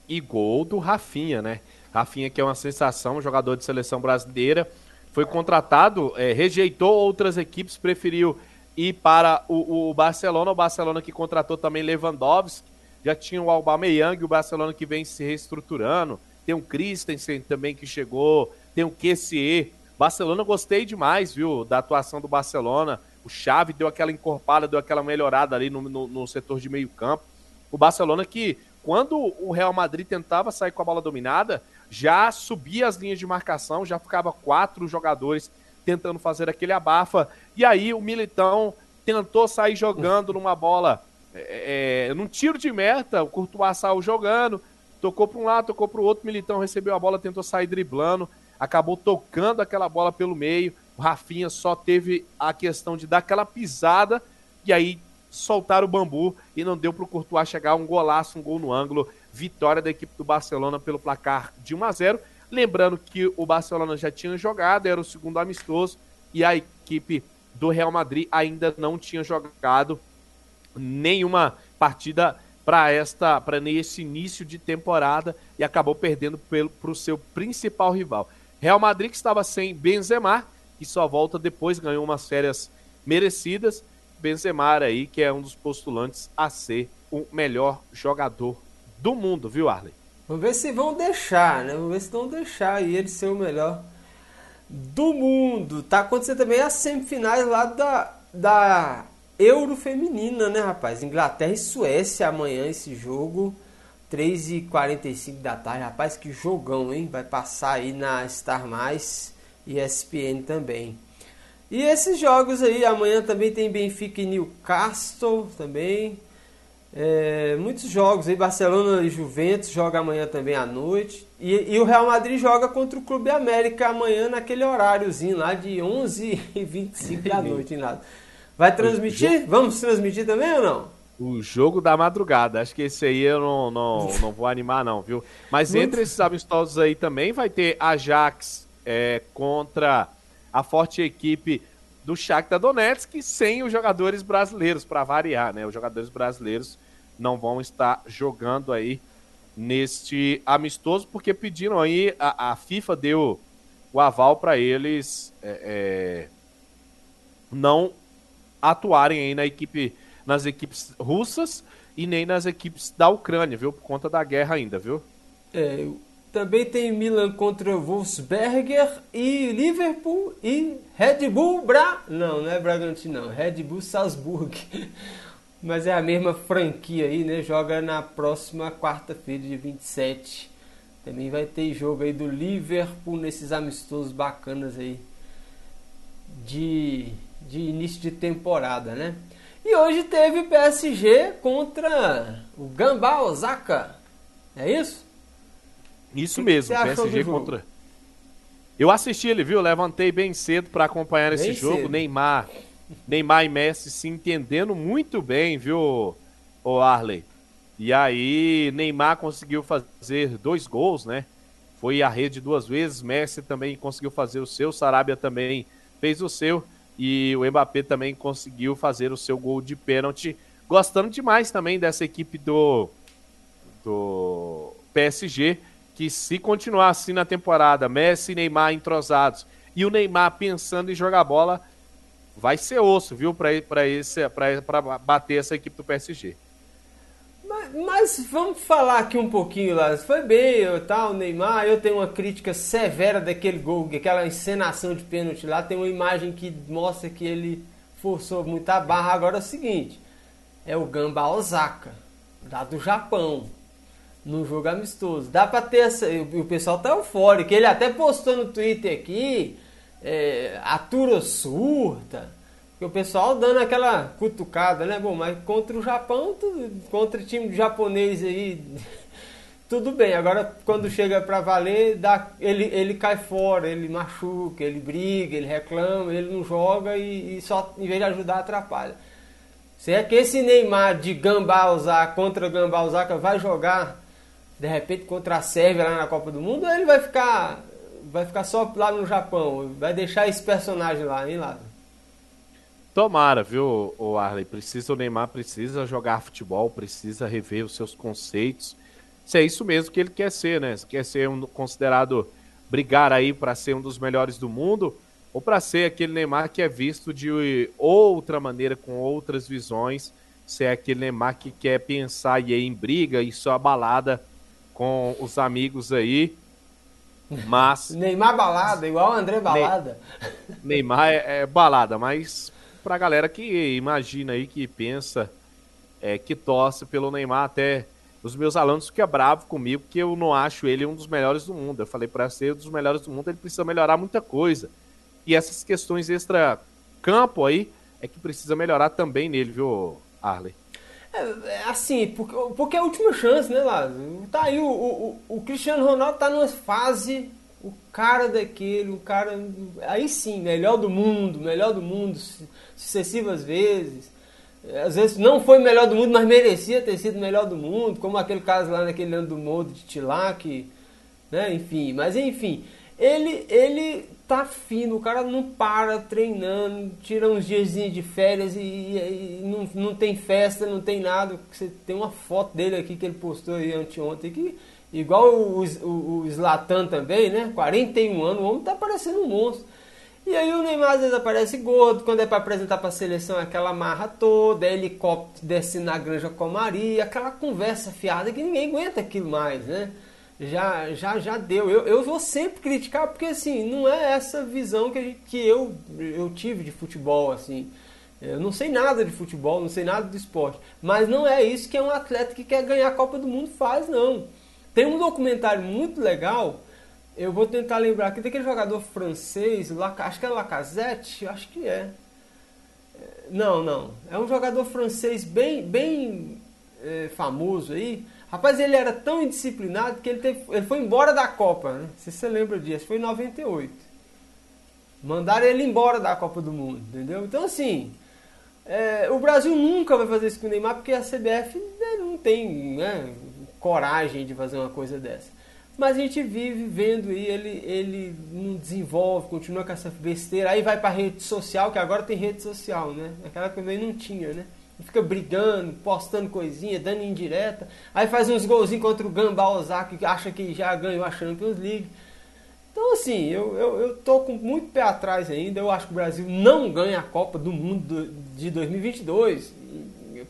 E gol do Rafinha, né? Rafinha, que é uma sensação, jogador de seleção brasileira, foi contratado, é, rejeitou outras equipes, preferiu ir para o, o, Barcelona. O Barcelona que contratou também Lewandowski, já tinha o Aubameyang, o Barcelona que vem se reestruturando. Tem o Christensen também que chegou, tem o QCE. Barcelona gostei demais, viu, da atuação do Barcelona. O Xavi deu aquela encorpada, deu aquela melhorada ali no, no, no setor de meio campo. O Barcelona que, quando o Real Madrid tentava sair com a bola dominada, já subia as linhas de marcação, já ficava quatro jogadores tentando fazer aquele abafa. E aí o Militão tentou sair jogando numa bola, é, é num tiro de meta, o Courtois saiu jogando, tocou para um lado, tocou para o outro, Militão recebeu a bola, tentou sair driblando, acabou tocando aquela bola pelo meio. O Rafinha só teve a questão de dar aquela pisada e aí soltar o bambu e não deu para o Courtois chegar um golaço, um gol no ângulo vitória da equipe do Barcelona pelo placar de 1 a 0. Lembrando que o Barcelona já tinha jogado, era o segundo amistoso, e a equipe do Real Madrid ainda não tinha jogado nenhuma partida para esta para esse início de temporada e acabou perdendo para o seu principal rival. Real Madrid que estava sem Benzema, que só volta depois, ganhou umas férias merecidas. Benzema aí, que é um dos postulantes a ser o melhor jogador do mundo, viu, Arley? Vamos ver se vão deixar, né? Vamos ver se vão deixar aí ele ser o melhor do mundo. Tá acontecendo também as semifinais lá da, da Euro Feminina, né, rapaz? Inglaterra e Suécia amanhã esse jogo. 3h45 da tarde. Rapaz, que jogão, hein? Vai passar aí na Star Mais e ESPN também. E esses jogos aí, amanhã também tem Benfica e Newcastle também. É, muitos jogos aí, Barcelona e Juventus joga amanhã também à noite. E, e, o Real Madrid joga contra o Clube América amanhã naquele horáriozinho lá de 11h25 da noite. Em nada. Vai transmitir? Vamos transmitir também ou não? O jogo da madrugada. Acho que esse aí eu não, não, não vou animar, não, viu? Mas Muito... entre esses amistosos aí também vai ter Ajax é, contra a forte equipe do Shakhtar Donetsk sem os jogadores brasileiros, para variar, né? Os jogadores brasileiros não vão estar jogando aí neste amistoso, porque pediram aí, a, a FIFA deu o aval para eles é, é, não atuarem aí na equipe, nas equipes russas e nem nas equipes da Ucrânia, viu? Por conta da guerra ainda, viu? É, também tem Milan contra Wolfsberger e Liverpool e Red Bull Bra... Não, não é Bragantino não, Red Bull Salzburg. Mas é a mesma franquia aí, né? Joga na próxima quarta-feira, de 27. Também vai ter jogo aí do Liverpool nesses amistosos bacanas aí de, de início de temporada, né? E hoje teve PSG contra o Gambá Osaka. É isso? Isso que mesmo, que PSG contra. Eu assisti ele, viu? Levantei bem cedo para acompanhar bem esse jogo. Cedo. Neymar Neymar e Messi se entendendo muito bem, viu, o Arley? E aí, Neymar conseguiu fazer dois gols, né? Foi à rede duas vezes. Messi também conseguiu fazer o seu. Sarabia também fez o seu. E o Mbappé também conseguiu fazer o seu gol de pênalti. Gostando demais também dessa equipe do, do PSG. Que se continuar assim na temporada, Messi e Neymar entrosados, e o Neymar pensando em jogar bola, vai ser osso, viu, para bater essa equipe do PSG. Mas, mas, vamos falar aqui um pouquinho lá. Foi bem, eu, tal, Neymar. Eu tenho uma crítica severa daquele gol, aquela encenação de pênalti lá. Tem uma imagem que mostra que ele forçou muito a barra. Agora é o seguinte: é o Gamba Osaka, lá do Japão. Num jogo amistoso. Dá pra ter essa. O pessoal tá eufórico. Ele até postou no Twitter aqui. É, atura surta. Que o pessoal dando aquela cutucada, né? Bom, mas contra o Japão, contra o time japonês aí, tudo bem. Agora, quando chega pra valer, dá, ele, ele cai fora, ele machuca, ele briga, ele reclama, ele não joga e, e só, em vez de ajudar, atrapalha. Se é que esse Neymar de Gambá usar contra Gambá Osaka vai jogar de repente contra a Sérvia lá na Copa do Mundo, ou ele vai ficar vai ficar só lá no Japão, vai deixar esse personagem lá, hein, Lázaro? Tomara, viu, o Arley? Precisa, o Neymar precisa jogar futebol, precisa rever os seus conceitos. Se é isso mesmo que ele quer ser, né? Quer ser um, considerado brigar aí para ser um dos melhores do mundo, ou para ser aquele Neymar que é visto de outra maneira, com outras visões, se é aquele Neymar que quer pensar e ir em briga e só balada com os amigos aí. Mas. Neymar balada, igual o André balada. Neymar é, é balada, mas pra galera que imagina aí, que pensa, é, que torce pelo Neymar, até os meus alunos ficam bravos comigo, porque eu não acho ele um dos melhores do mundo. Eu falei, para ser um dos melhores do mundo, ele precisa melhorar muita coisa. E essas questões extra-campo aí é que precisa melhorar também nele, viu, Arley? É, assim, porque, porque é a última chance, né, Lázaro? Tá aí, o, o, o Cristiano Ronaldo tá numa fase, o cara daquele, o cara. Aí sim, melhor do mundo, melhor do mundo, sucessivas vezes. Às vezes não foi melhor do mundo, mas merecia ter sido melhor do mundo, como aquele caso lá naquele ano do Modo de Tilac, né? Enfim, mas enfim, ele, ele tá fino, o cara não para treinando, tira uns dias de férias e, e, e, não, não tem festa, não tem nada. Você tem uma foto dele aqui que ele postou aí anteontem, que igual o, o, o Zlatan também, né? 41 anos, o homem tá parecendo um monstro. E aí o Neymar às vezes aparece gordo, quando é para apresentar para a seleção aquela marra toda, helicóptero desce na granja com a Maria, aquela conversa fiada que ninguém aguenta aquilo mais, né? Já, já, já deu. Eu, eu vou sempre criticar porque assim, não é essa visão que, gente, que eu, eu tive de futebol, assim. Eu não sei nada de futebol, não sei nada do esporte. Mas não é isso que um atleta que quer ganhar a Copa do Mundo faz, não. Tem um documentário muito legal, eu vou tentar lembrar aqui, daquele jogador francês, acho que é Lacazette, acho que é. Não, não. É um jogador francês bem, bem é, famoso aí, Rapaz, ele era tão indisciplinado que ele, teve, ele foi embora da Copa, né? Se você lembra disso, foi em 98. Mandaram ele embora da Copa do Mundo, entendeu? Então, assim, é, o Brasil nunca vai fazer isso com o Neymar porque a CBF né, não tem né, coragem de fazer uma coisa dessa. Mas a gente vive vendo aí, ele, ele não desenvolve, continua com essa besteira. Aí vai pra rede social, que agora tem rede social, né? Naquela época não tinha, né? Fica brigando, postando coisinha, dando indireta. Aí faz uns golzinhos contra o Gamba Osaka, que acha que já ganhou a Champions League. Então, assim, eu, eu, eu tô com muito pé atrás ainda. Eu acho que o Brasil não ganha a Copa do Mundo de 2022.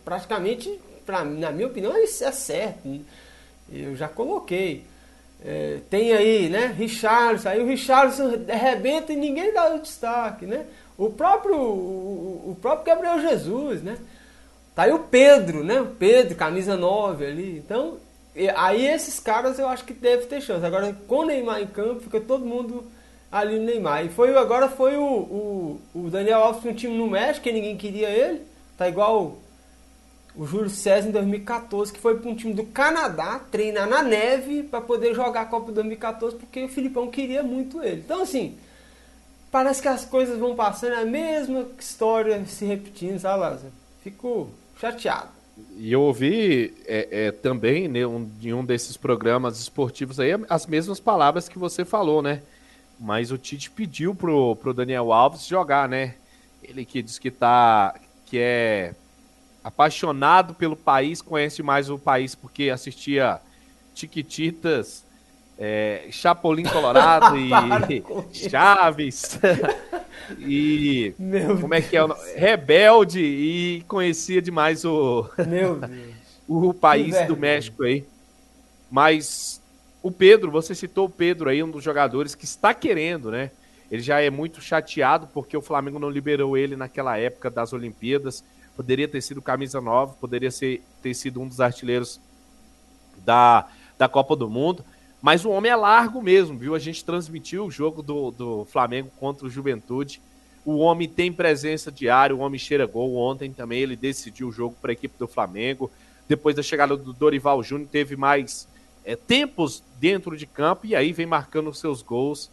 praticamente, pra, na minha opinião, isso é certo. Eu já coloquei. É, tem aí, né, Richarlison. Aí o Richarlison arrebenta e ninguém dá o destaque, né? O próprio, o, o próprio Gabriel Jesus, né? Tá aí o Pedro, né? O Pedro, camisa 9 ali. Então, aí esses caras eu acho que deve ter chance. Agora, com o Neymar em campo, fica todo mundo ali no Neymar. E foi, agora foi o, o, o Daniel Alves com um time no México, que ninguém queria ele. Tá igual o Júlio César em 2014, que foi para um time do Canadá treinar na neve para poder jogar a Copa 2014, porque o Filipão queria muito ele. Então, assim, parece que as coisas vão passando, é a mesma história se repetindo, sabe, Lázaro? Fico chateado. E eu ouvi é, é, também né, um, em um desses programas esportivos aí as mesmas palavras que você falou, né? Mas o Tite pediu pro, pro Daniel Alves jogar, né? Ele que diz que tá que é apaixonado pelo país, conhece mais o país porque assistia Tiquititas, é, Chapolin Colorado e Chaves. E Meu como é que é o Rebelde e conhecia demais o Deus. o país do México aí. Mas o Pedro, você citou o Pedro aí, um dos jogadores que está querendo, né? Ele já é muito chateado porque o Flamengo não liberou ele naquela época das Olimpíadas. Poderia ter sido camisa nova, poderia ser, ter sido um dos artilheiros da da Copa do Mundo. Mas o homem é largo mesmo, viu? A gente transmitiu o jogo do, do Flamengo contra o Juventude. O homem tem presença diária, o homem cheira gol. Ontem também ele decidiu o jogo para a equipe do Flamengo. Depois da chegada do Dorival Júnior, teve mais é, tempos dentro de campo e aí vem marcando os seus gols.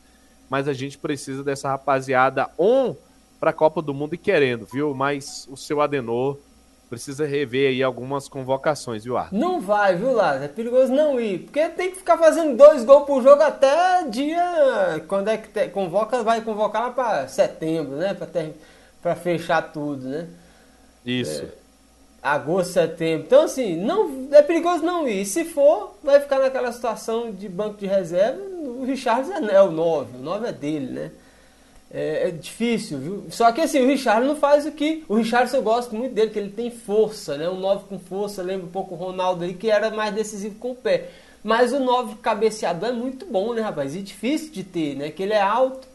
Mas a gente precisa dessa rapaziada on para a Copa do Mundo e querendo, viu? Mas o seu Adenor precisa rever aí algumas convocações, viu, Arthur? Não vai, viu, Lázaro? É perigoso não ir. Porque tem que ficar fazendo dois gols por jogo até dia. Quando é que te... convoca, vai convocar lá para setembro, né? Para ter... Pra fechar tudo, né? Isso. É, agosto, setembro. Então, assim, não, é perigoso não ir. Se for, vai ficar naquela situação de banco de reserva. O Richard é o 9. O 9 é dele, né? É, é, difícil, viu? Só que assim, o Richard não faz o que. O Richard eu gosto muito dele, que ele tem força, né? Um 9 com força, lembra um pouco o Ronaldo aí, que era mais decisivo com o pé. Mas o 9 cabeceador é muito bom, né, rapaz? E difícil de ter, né? Que ele é alto.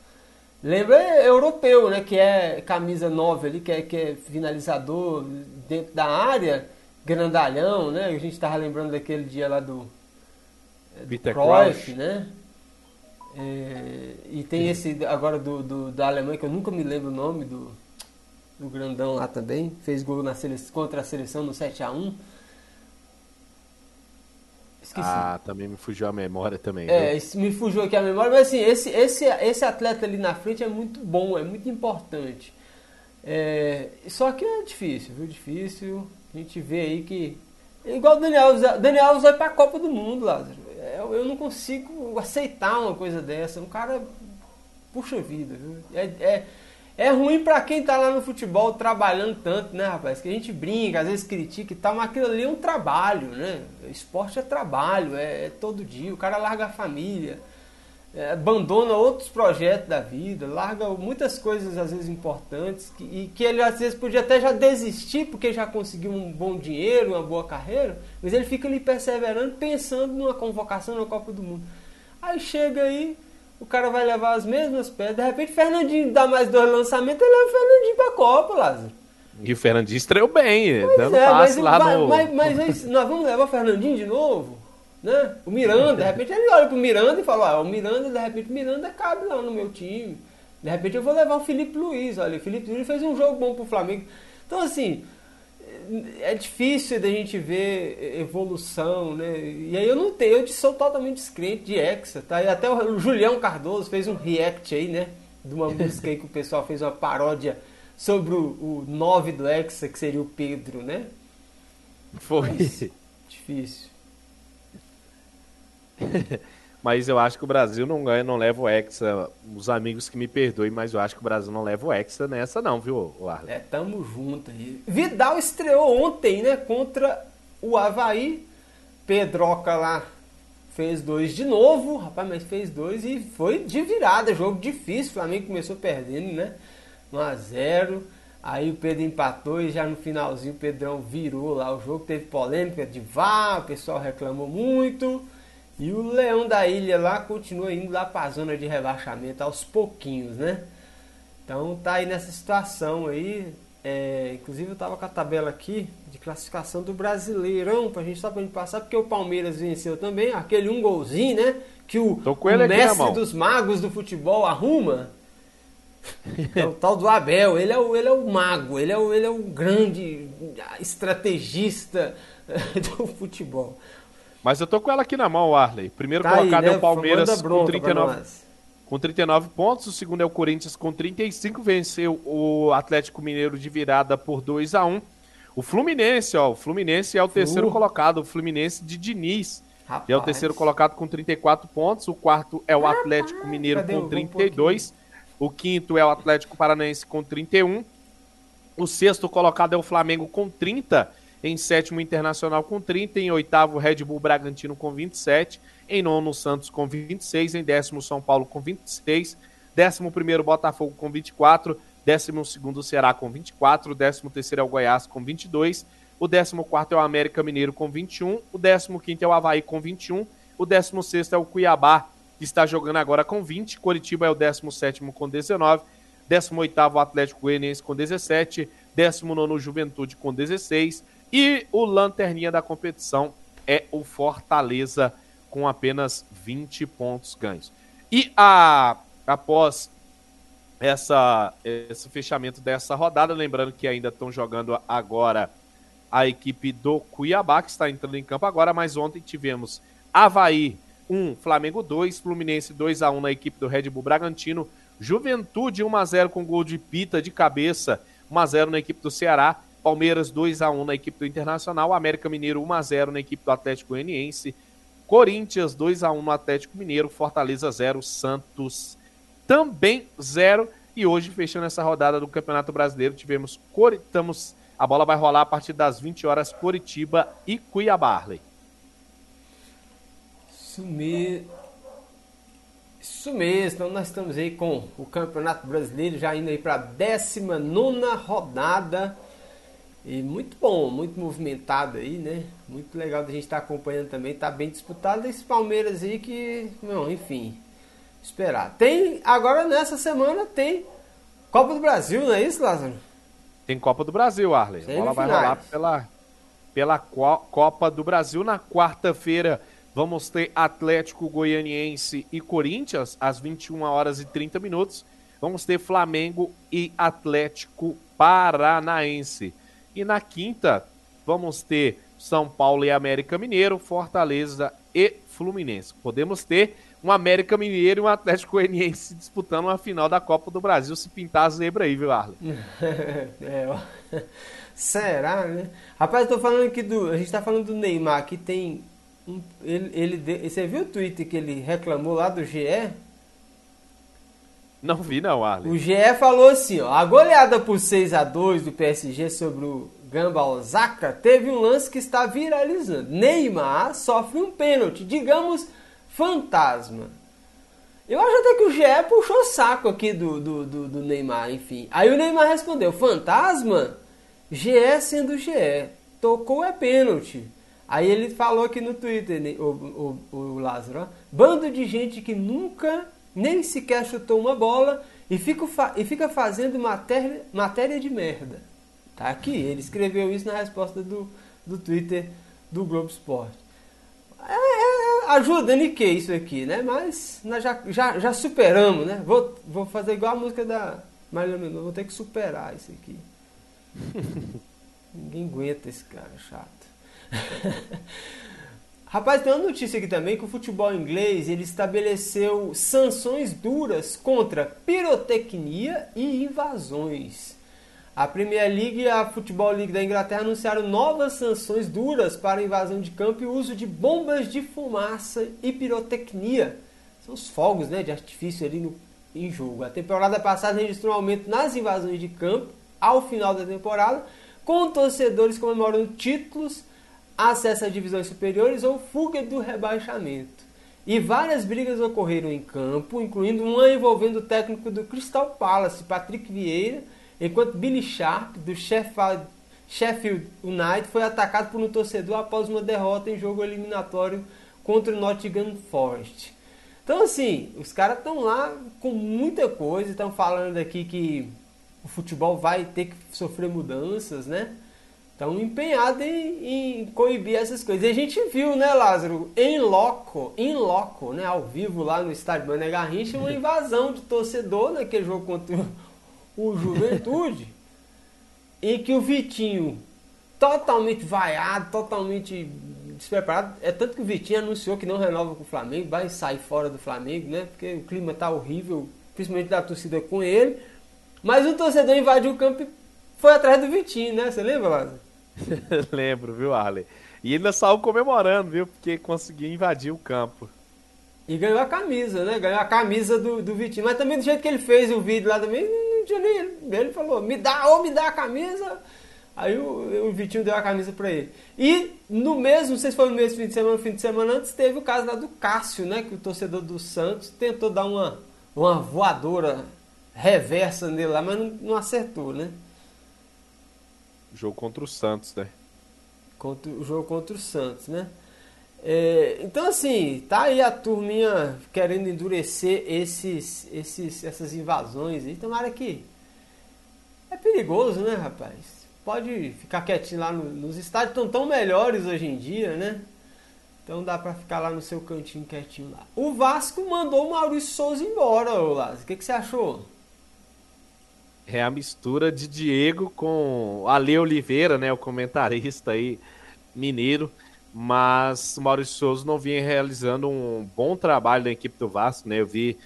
Lembra é europeu, né? Que é camisa 9 ali, que é, que é finalizador dentro da área, grandalhão, né? A gente tava lembrando daquele dia lá do. do Peter Cruyff, né? É, e tem esse agora do, do, da Alemanha, que eu nunca me lembro o nome do, do grandão lá também. Fez gol na seleção, contra a seleção no 7x1. Esqueci. Ah, também me fugiu a memória também. É, me fugiu aqui a memória, mas assim, esse, esse, esse atleta ali na frente é muito bom, é muito importante. É, só que é difícil, viu? Difícil. A gente vê aí que. Igual o Daniel Alves. Daniel Alves vai pra Copa do Mundo, Lázaro eu, eu não consigo aceitar uma coisa dessa. Um cara, puxa vida, viu? É, é, é ruim para quem tá lá no futebol trabalhando tanto, né, rapaz? Que a gente brinca, às vezes critica e tal, mas aquilo ali é um trabalho, né? Esporte é trabalho, é, é todo dia. O cara larga a família é, abandona outros projetos da vida, larga muitas coisas às vezes importantes que, e que ele às vezes podia até já desistir porque já conseguiu um bom dinheiro, uma boa carreira, mas ele fica ali perseverando, pensando numa convocação na Copa do Mundo. Aí chega aí, o cara vai levar as mesmas pedras, de repente Fernandinho dá mais dois lançamentos e leva o Fernandinho pra Copa, Lázaro. E o Fernandinho estreou bem, pois dando é, passe mas, lá no... Mas, mas, mas nós vamos levar o Fernandinho de novo? Né? O Miranda, de repente ele olha pro Miranda e fala, ah, o Miranda, de repente o Miranda cabe lá no meu time. De repente eu vou levar o Felipe Luiz, olha, o Felipe Luiz fez um jogo bom pro Flamengo. Então assim, é difícil da gente ver evolução, né? E aí eu não tenho, eu sou totalmente descrente de Hexa, tá? E até o Julião Cardoso fez um react aí, né? De uma música aí que o pessoal fez uma paródia sobre o, o 9 do Hexa, que seria o Pedro, né? Foi. Mas, difícil. mas eu acho que o Brasil não ganha, não leva o Hexa. Os amigos que me perdoem, mas eu acho que o Brasil não leva o Hexa nessa, não, viu, Arlen? É, tamo junto aí. Vidal estreou ontem, né, contra o Havaí. Pedroca lá fez dois de novo, rapaz, mas fez dois e foi de virada. Jogo difícil, o Flamengo começou perdendo, né? 1 a 0 Aí o Pedro empatou e já no finalzinho o Pedrão virou lá o jogo. Teve polêmica de vá, o pessoal reclamou muito. E o Leão da Ilha lá continua indo lá para a zona de rebaixamento aos pouquinhos, né? Então tá aí nessa situação aí. É, inclusive eu tava com a tabela aqui de classificação do Brasileirão pra gente só pra gente passar, porque o Palmeiras venceu também, aquele um golzinho, né? Que o, o mestre dos magos do futebol arruma. É o tal do Abel, ele é o, ele é o mago, ele é o, ele é o grande estrategista do futebol. Mas eu tô com ela aqui na mão, Arley. Primeiro tá colocado aí, né? é o Palmeiras com 39, com 39 pontos. O segundo é o Corinthians com 35. Venceu o Atlético Mineiro de virada por 2 a 1 O Fluminense, ó. O Fluminense é o terceiro colocado. O Fluminense de Diniz. Rapaz. É o terceiro colocado com 34 pontos. O quarto é o Atlético Mineiro Cadê com 32. O quinto é o Atlético Paranaense com 31. O sexto colocado é o Flamengo com 30. Em sétimo, Internacional com 30. Em oitavo, Red Bull Bragantino com 27. Em nono, Santos com 26. Em décimo, São Paulo com 26. Décimo primeiro, Botafogo com 24. Décimo segundo, Ceará com 24. Décimo terceiro é o Goiás com 22. O décimo quarto é o América Mineiro com 21. O décimo quinto é o Havaí com 21. O décimo sexto é o Cuiabá, que está jogando agora com 20. Coritiba é o décimo sétimo com 19. Décimo oitavo, Atlético Goianiense com 17. Décimo nono, Juventude com 16. E o lanterninha da competição é o Fortaleza com apenas 20 pontos ganhos. E a, após essa, esse fechamento dessa rodada, lembrando que ainda estão jogando agora a equipe do Cuiabá, que está entrando em campo agora, mas ontem tivemos Havaí 1, Flamengo 2, Fluminense 2 a 1 na equipe do Red Bull Bragantino, Juventude 1 a 0 com gol de Pita de cabeça, 1 a 0 na equipe do Ceará, Palmeiras 2 a 1 na equipe do Internacional, América Mineiro 1 a 0 na equipe do Atlético Goianiense, Corinthians 2 a 1 no Atlético Mineiro, Fortaleza 0, Santos também 0. E hoje, fechando essa rodada do Campeonato Brasileiro, tivemos estamos, a bola vai rolar a partir das 20 horas Coritiba e Cuiabá. Isso mesmo. Isso mesmo, então nós estamos aí com o Campeonato Brasileiro já indo aí para a 19 rodada. E muito bom, muito movimentado aí, né? Muito legal da gente estar tá acompanhando também, tá bem disputado. Esse Palmeiras aí que, não, enfim, esperar. Tem, agora nessa semana tem Copa do Brasil, não é isso, Lázaro? Tem Copa do Brasil, Arley. A bola vai rolar pela, pela Copa do Brasil. Na quarta-feira vamos ter Atlético Goianiense e Corinthians às 21 horas e 30 minutos. Vamos ter Flamengo e Atlético Paranaense. E na quinta, vamos ter São Paulo e América Mineiro, Fortaleza e Fluminense. Podemos ter um América Mineiro e um Atlético Goianiense disputando uma final da Copa do Brasil se pintar a zebra aí, viu, Arlen? é, será, né? Rapaz, eu tô falando aqui do. A gente tá falando do Neymar, que tem. Um, ele, ele, você viu o tweet que ele reclamou lá do GE? Não vi não, Arlen. O GE falou assim, ó, a goleada por 6 a 2 do PSG sobre o Gamba Osaka teve um lance que está viralizando. Neymar sofre um pênalti, digamos, fantasma. Eu acho até que o GE puxou saco aqui do, do, do, do Neymar, enfim. Aí o Neymar respondeu, fantasma? GE sendo GE. Tocou é pênalti. Aí ele falou aqui no Twitter, o, o, o Lázaro, ó, bando de gente que nunca nem sequer chutou uma bola e fica, e fica fazendo matéria, matéria de merda. Tá aqui, ele escreveu isso na resposta do, do Twitter do Globo Esporte. É, é, é ajuda que isso aqui, né? Mas nós já, já, já superamos, né? Vou, vou fazer igual a música da Marília Mendonça, vou ter que superar isso aqui. Ninguém aguenta esse cara chato. Rapaz, tem uma notícia aqui também que o futebol inglês ele estabeleceu sanções duras contra pirotecnia e invasões. A Premier League e a Futebol League da Inglaterra anunciaram novas sanções duras para invasão de campo e uso de bombas de fumaça e pirotecnia. São os fogos né, de artifício ali no, em jogo. A temporada passada registrou um aumento nas invasões de campo ao final da temporada, com torcedores comemorando títulos acesso a divisões superiores ou fuga do rebaixamento. E várias brigas ocorreram em campo, incluindo uma envolvendo o técnico do Crystal Palace, Patrick Vieira, enquanto Billy Sharp, do Sheffield United, foi atacado por um torcedor após uma derrota em jogo eliminatório contra o Nottingham Forest. Então, assim, os caras estão lá com muita coisa, estão falando aqui que o futebol vai ter que sofrer mudanças, né? Estão empenhados em, em, coibir essas coisas. E a gente viu, né, Lázaro, em loco, em loco, né, ao vivo lá no estádio Mané Garrincha, uma invasão de torcedor naquele jogo contra o, Juventude, em que o Vitinho, totalmente vaiado, totalmente despreparado, é tanto que o Vitinho anunciou que não renova com o Flamengo, vai sair fora do Flamengo, né, porque o clima tá horrível, principalmente da torcida com ele, mas o torcedor invadiu o campo e foi atrás do Vitinho, né, você lembra, Lázaro? Lembro, viu, Arley? E ainda saiu comemorando, viu? Porque conseguiu invadir o campo. E ganhou a camisa, né? Ganhou a camisa do, do Vitinho. Mas também do jeito que ele fez o vídeo lá também, não tinha nem ele. Ele falou, me dá, ou me dá a camisa. Aí o, o Vitinho deu a camisa pra ele. E no mesmo, não sei se foi no mesmo fim de semana, fim de semana antes, teve o caso lá do Cássio, né? Que o torcedor do Santos tentou dar uma, uma voadora reversa nele lá, mas não, não acertou, né? Jogo contra o Santos, né? Contra, o jogo contra o Santos, né? É, então assim, tá aí a turminha querendo endurecer esses, esses, essas invasões e tomara que é perigoso, né, rapaz? Pode ficar quietinho lá no, nos estádios, estão tão melhores hoje em dia, né? Então dá para ficar lá no seu cantinho quietinho lá. O Vasco mandou o Maurício Souza embora, ô Lázaro. O que, que você achou? É a mistura de Diego com Ale Oliveira, né, o comentarista aí mineiro, mas o Maurício Souza não vinha realizando um bom trabalho na equipe do Vasco, né? Eu vi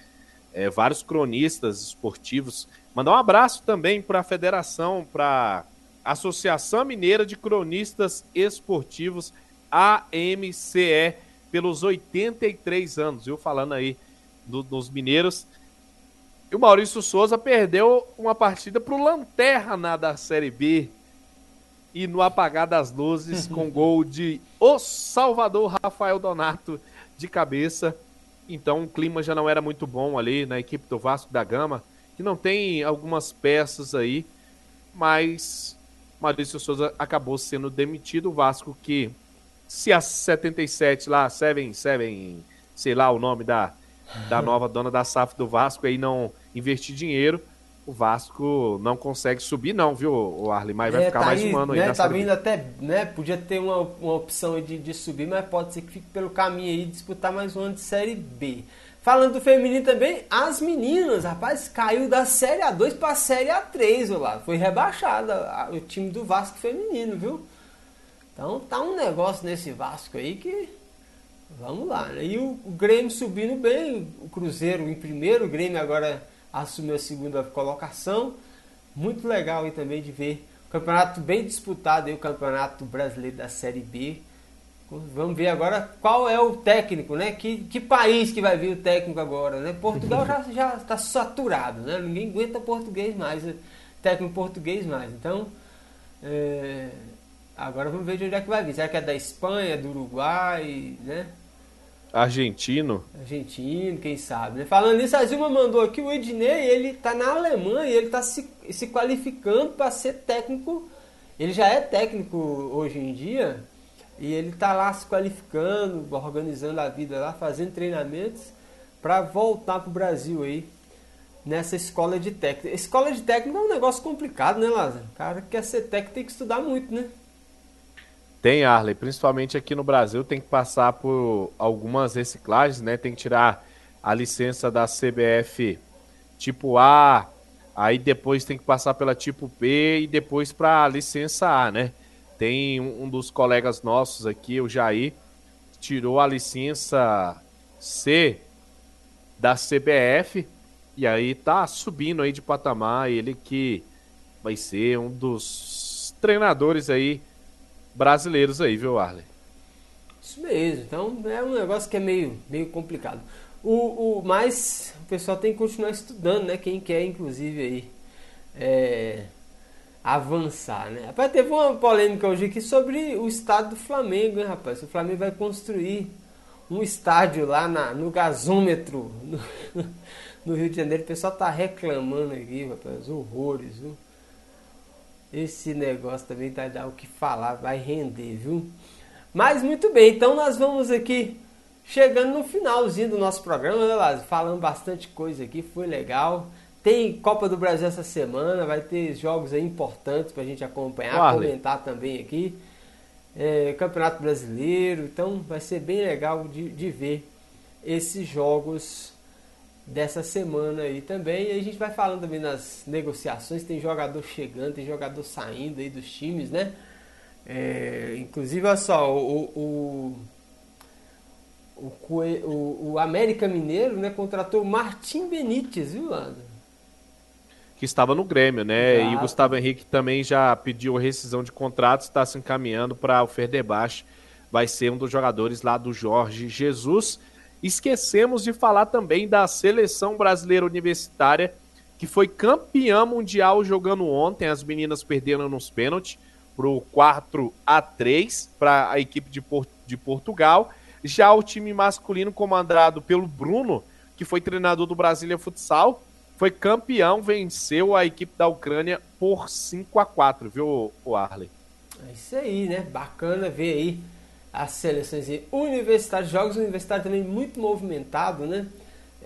é, vários cronistas esportivos. Mandar um abraço também para a federação, para a Associação Mineira de Cronistas Esportivos, AMCE, pelos 83 anos, viu? Falando aí do, dos mineiros. E o Maurício Souza perdeu uma partida para o Lanterna da Série B. E no apagar das luzes, com gol de O Salvador Rafael Donato de cabeça. Então o clima já não era muito bom ali na equipe do Vasco da Gama, que não tem algumas peças aí, mas Maurício Souza acabou sendo demitido. O Vasco que, se a 77 lá, Seven, Seven, sei lá o nome da, da nova dona da SAF do Vasco aí não investir dinheiro, o Vasco não consegue subir, não, viu, o Arley? Mas vai é, ficar tá mais aí, um ano né, aí. Tá vindo até, né? Podia ter uma, uma opção de, de subir, mas pode ser que fique pelo caminho aí disputar mais um ano de Série B. Falando do feminino também, as meninas, rapaz, caiu da Série A2 para a Série A3, lá. Foi rebaixada o time do Vasco feminino, viu? Então tá um negócio nesse Vasco aí que. Vamos lá, né? E o, o Grêmio subindo bem, o Cruzeiro em primeiro, o Grêmio agora assumiu a segunda colocação. Muito legal aí também de ver o campeonato bem disputado aí, o campeonato brasileiro da Série B. Vamos ver agora qual é o técnico, né? Que, que país que vai vir o técnico agora, né? Portugal já já está saturado, né? Ninguém aguenta português mais, né? técnico português mais. Então, é, agora vamos ver de onde é que vai vir. Será que é da Espanha, do Uruguai, né? Argentino. Argentino, quem sabe, né? Falando nisso, a Zilma mandou aqui o Ednei, ele tá na Alemanha ele tá se, se qualificando para ser técnico. Ele já é técnico hoje em dia e ele tá lá se qualificando, organizando a vida lá, fazendo treinamentos para voltar pro Brasil aí nessa escola de técnico. Escola de técnico é um negócio complicado, né, Lázaro? O cara que quer ser técnico tem que estudar muito, né? Tem, Arley, principalmente aqui no Brasil, tem que passar por algumas reciclagens, né? Tem que tirar a licença da CBF tipo A, aí depois tem que passar pela tipo B e depois para a licença A, né? Tem um dos colegas nossos aqui, o Jair, tirou a licença C da CBF e aí tá subindo aí de patamar, ele que vai ser um dos treinadores aí brasileiros aí, viu, Arley? Isso mesmo. Então é um negócio que é meio, meio complicado. O, o, mas o pessoal tem que continuar estudando, né? Quem quer, inclusive, aí é, avançar, né? Rapaz, teve uma polêmica hoje aqui sobre o estado do Flamengo, hein, rapaz? O Flamengo vai construir um estádio lá na, no gasômetro no, no Rio de Janeiro. O pessoal tá reclamando aqui, rapaz, horrores, viu? Esse negócio também vai dar o que falar, vai render, viu? Mas muito bem, então nós vamos aqui chegando no finalzinho do nosso programa, né, Lázaro? Falando bastante coisa aqui, foi legal. Tem Copa do Brasil essa semana, vai ter jogos importantes pra gente acompanhar, vale. comentar também aqui. É, Campeonato Brasileiro, então vai ser bem legal de, de ver esses jogos dessa semana aí também. E a gente vai falando também nas negociações, tem jogador chegando, tem jogador saindo aí dos times, né? É, inclusive, olha só, o, o, o, o, o América Mineiro né, contratou o Martim Benítez, viu, Lando? Que estava no Grêmio, né? Exato. E o Gustavo Henrique também já pediu rescisão de contrato, está se encaminhando para o Ferdebaixo. Vai ser um dos jogadores lá do Jorge Jesus. Esquecemos de falar também da seleção brasileira universitária, que foi campeã mundial jogando ontem. As meninas perderam nos pênaltis para o 4 a 3 para a equipe de, Port de Portugal. Já o time masculino, comandado pelo Bruno, que foi treinador do Brasília Futsal, foi campeão, venceu a equipe da Ucrânia por 5 a 4 viu, o Arley? É isso aí, né? Bacana ver aí as seleções universitárias, jogos universitários também muito movimentado, né?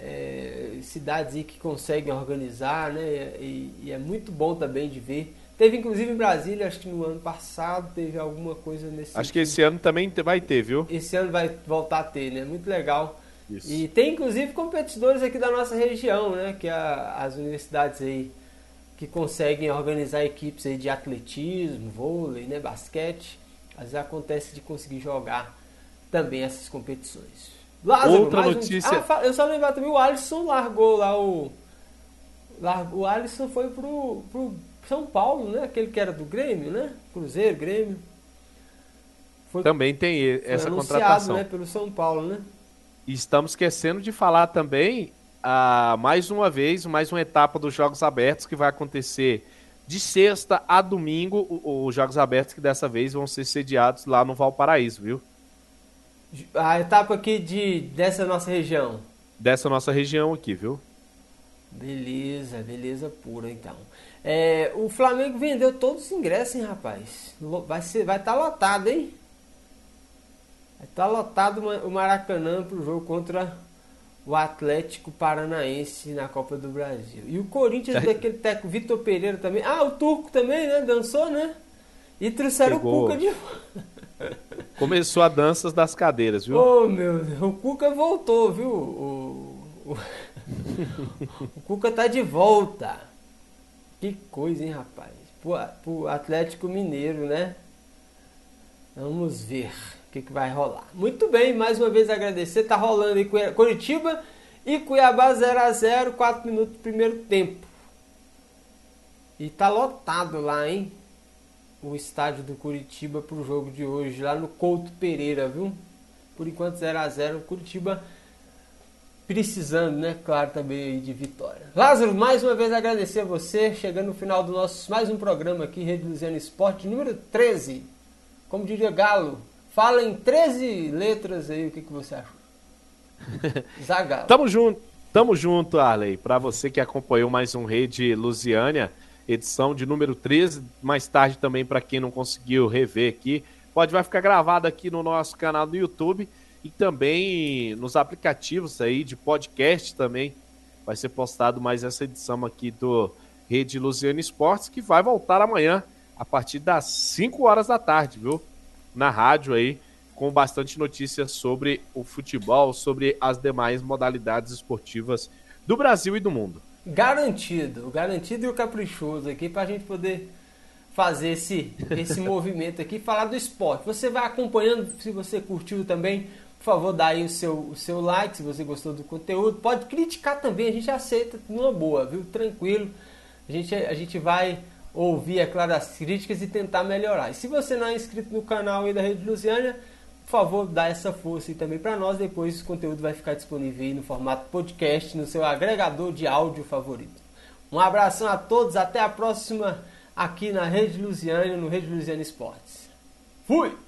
É, cidades aí que conseguem organizar, né? E, e, é muito bom também de ver Teve inclusive em Brasília, acho que no ano passado teve alguma coisa nesse Acho sentido. que esse ano também vai ter, viu? Esse ano vai voltar a ter, né? Muito legal. Isso. E tem inclusive competidores aqui da nossa região, né? Que é as universidades aí que conseguem organizar equipes aí de atletismo, vôlei, né? Basquete. Às vezes acontece de conseguir jogar também essas competições. Lázaro, Outra notícia. Um... Ah, eu só lembrar também, o Alisson largou lá o. O Alisson foi pro, pro São Paulo, né? Aquele que era do Grêmio, né? Cruzeiro, Grêmio. Foi, também tem essa contratação. né? Pelo São Paulo, né? E estamos esquecendo de falar também, ah, mais uma vez, mais uma etapa dos Jogos Abertos que vai acontecer de sexta a domingo. Os Jogos Abertos que dessa vez vão ser sediados lá no Valparaíso, viu? A etapa aqui de, dessa nossa região. Dessa nossa região aqui, viu? Beleza, beleza pura então. É, o Flamengo vendeu todos os ingressos, hein, rapaz? Vai estar vai tá lotado, hein? Vai estar tá lotado o Maracanã pro jogo contra o Atlético Paranaense na Copa do Brasil. E o Corinthians daquele técnico Vitor Pereira também. Ah, o Turco também, né? Dançou, né? E trouxeram Chegou. o Cuca de Começou a dança das cadeiras, viu? Oh, meu Deus. O Cuca voltou, viu? O, o... o Cuca tá de volta. Que coisa, hein, rapaz? Pro, pro Atlético Mineiro, né? Vamos ver o que, que vai rolar. Muito bem, mais uma vez agradecer. Tá rolando aí Curitiba e Cuiabá 0 a 0 4 minutos do primeiro tempo. E tá lotado lá, hein? o estádio do Curitiba para o jogo de hoje, lá no Couto Pereira, viu? Por enquanto 0 a 0 Curitiba precisando, né? Claro, também de vitória. Lázaro, mais uma vez agradecer a você, chegando no final do nosso mais um programa aqui, Rede Luziana Esporte, número 13. Como diria Galo, fala em 13 letras aí, o que, que você achou? Zagalo. Tamo junto, tamo junto, Arley. Para você que acompanhou mais um Rede Lusiânia, edição de número 13. Mais tarde também, para quem não conseguiu rever aqui, pode vai ficar gravado aqui no nosso canal do YouTube e também nos aplicativos aí de podcast também. Vai ser postado mais essa edição aqui do Rede Luziano Esportes, que vai voltar amanhã a partir das 5 horas da tarde, viu? Na rádio aí, com bastante notícias sobre o futebol, sobre as demais modalidades esportivas do Brasil e do mundo garantido, garantido e o caprichoso aqui para a gente poder fazer esse, esse movimento aqui, falar do esporte. Você vai acompanhando, se você curtiu também, por favor, dá aí o seu, o seu like se você gostou do conteúdo. Pode criticar também, a gente aceita numa boa, viu? Tranquilo. A gente, a gente vai ouvir, é claro, as críticas e tentar melhorar. E se você não é inscrito no canal aí da Rede Luciana, por favor, dá essa força aí também para nós. Depois o conteúdo vai ficar disponível aí no formato podcast, no seu agregador de áudio favorito. Um abração a todos, até a próxima aqui na Rede Lusiana, no Rede Lusiana Esportes. Fui!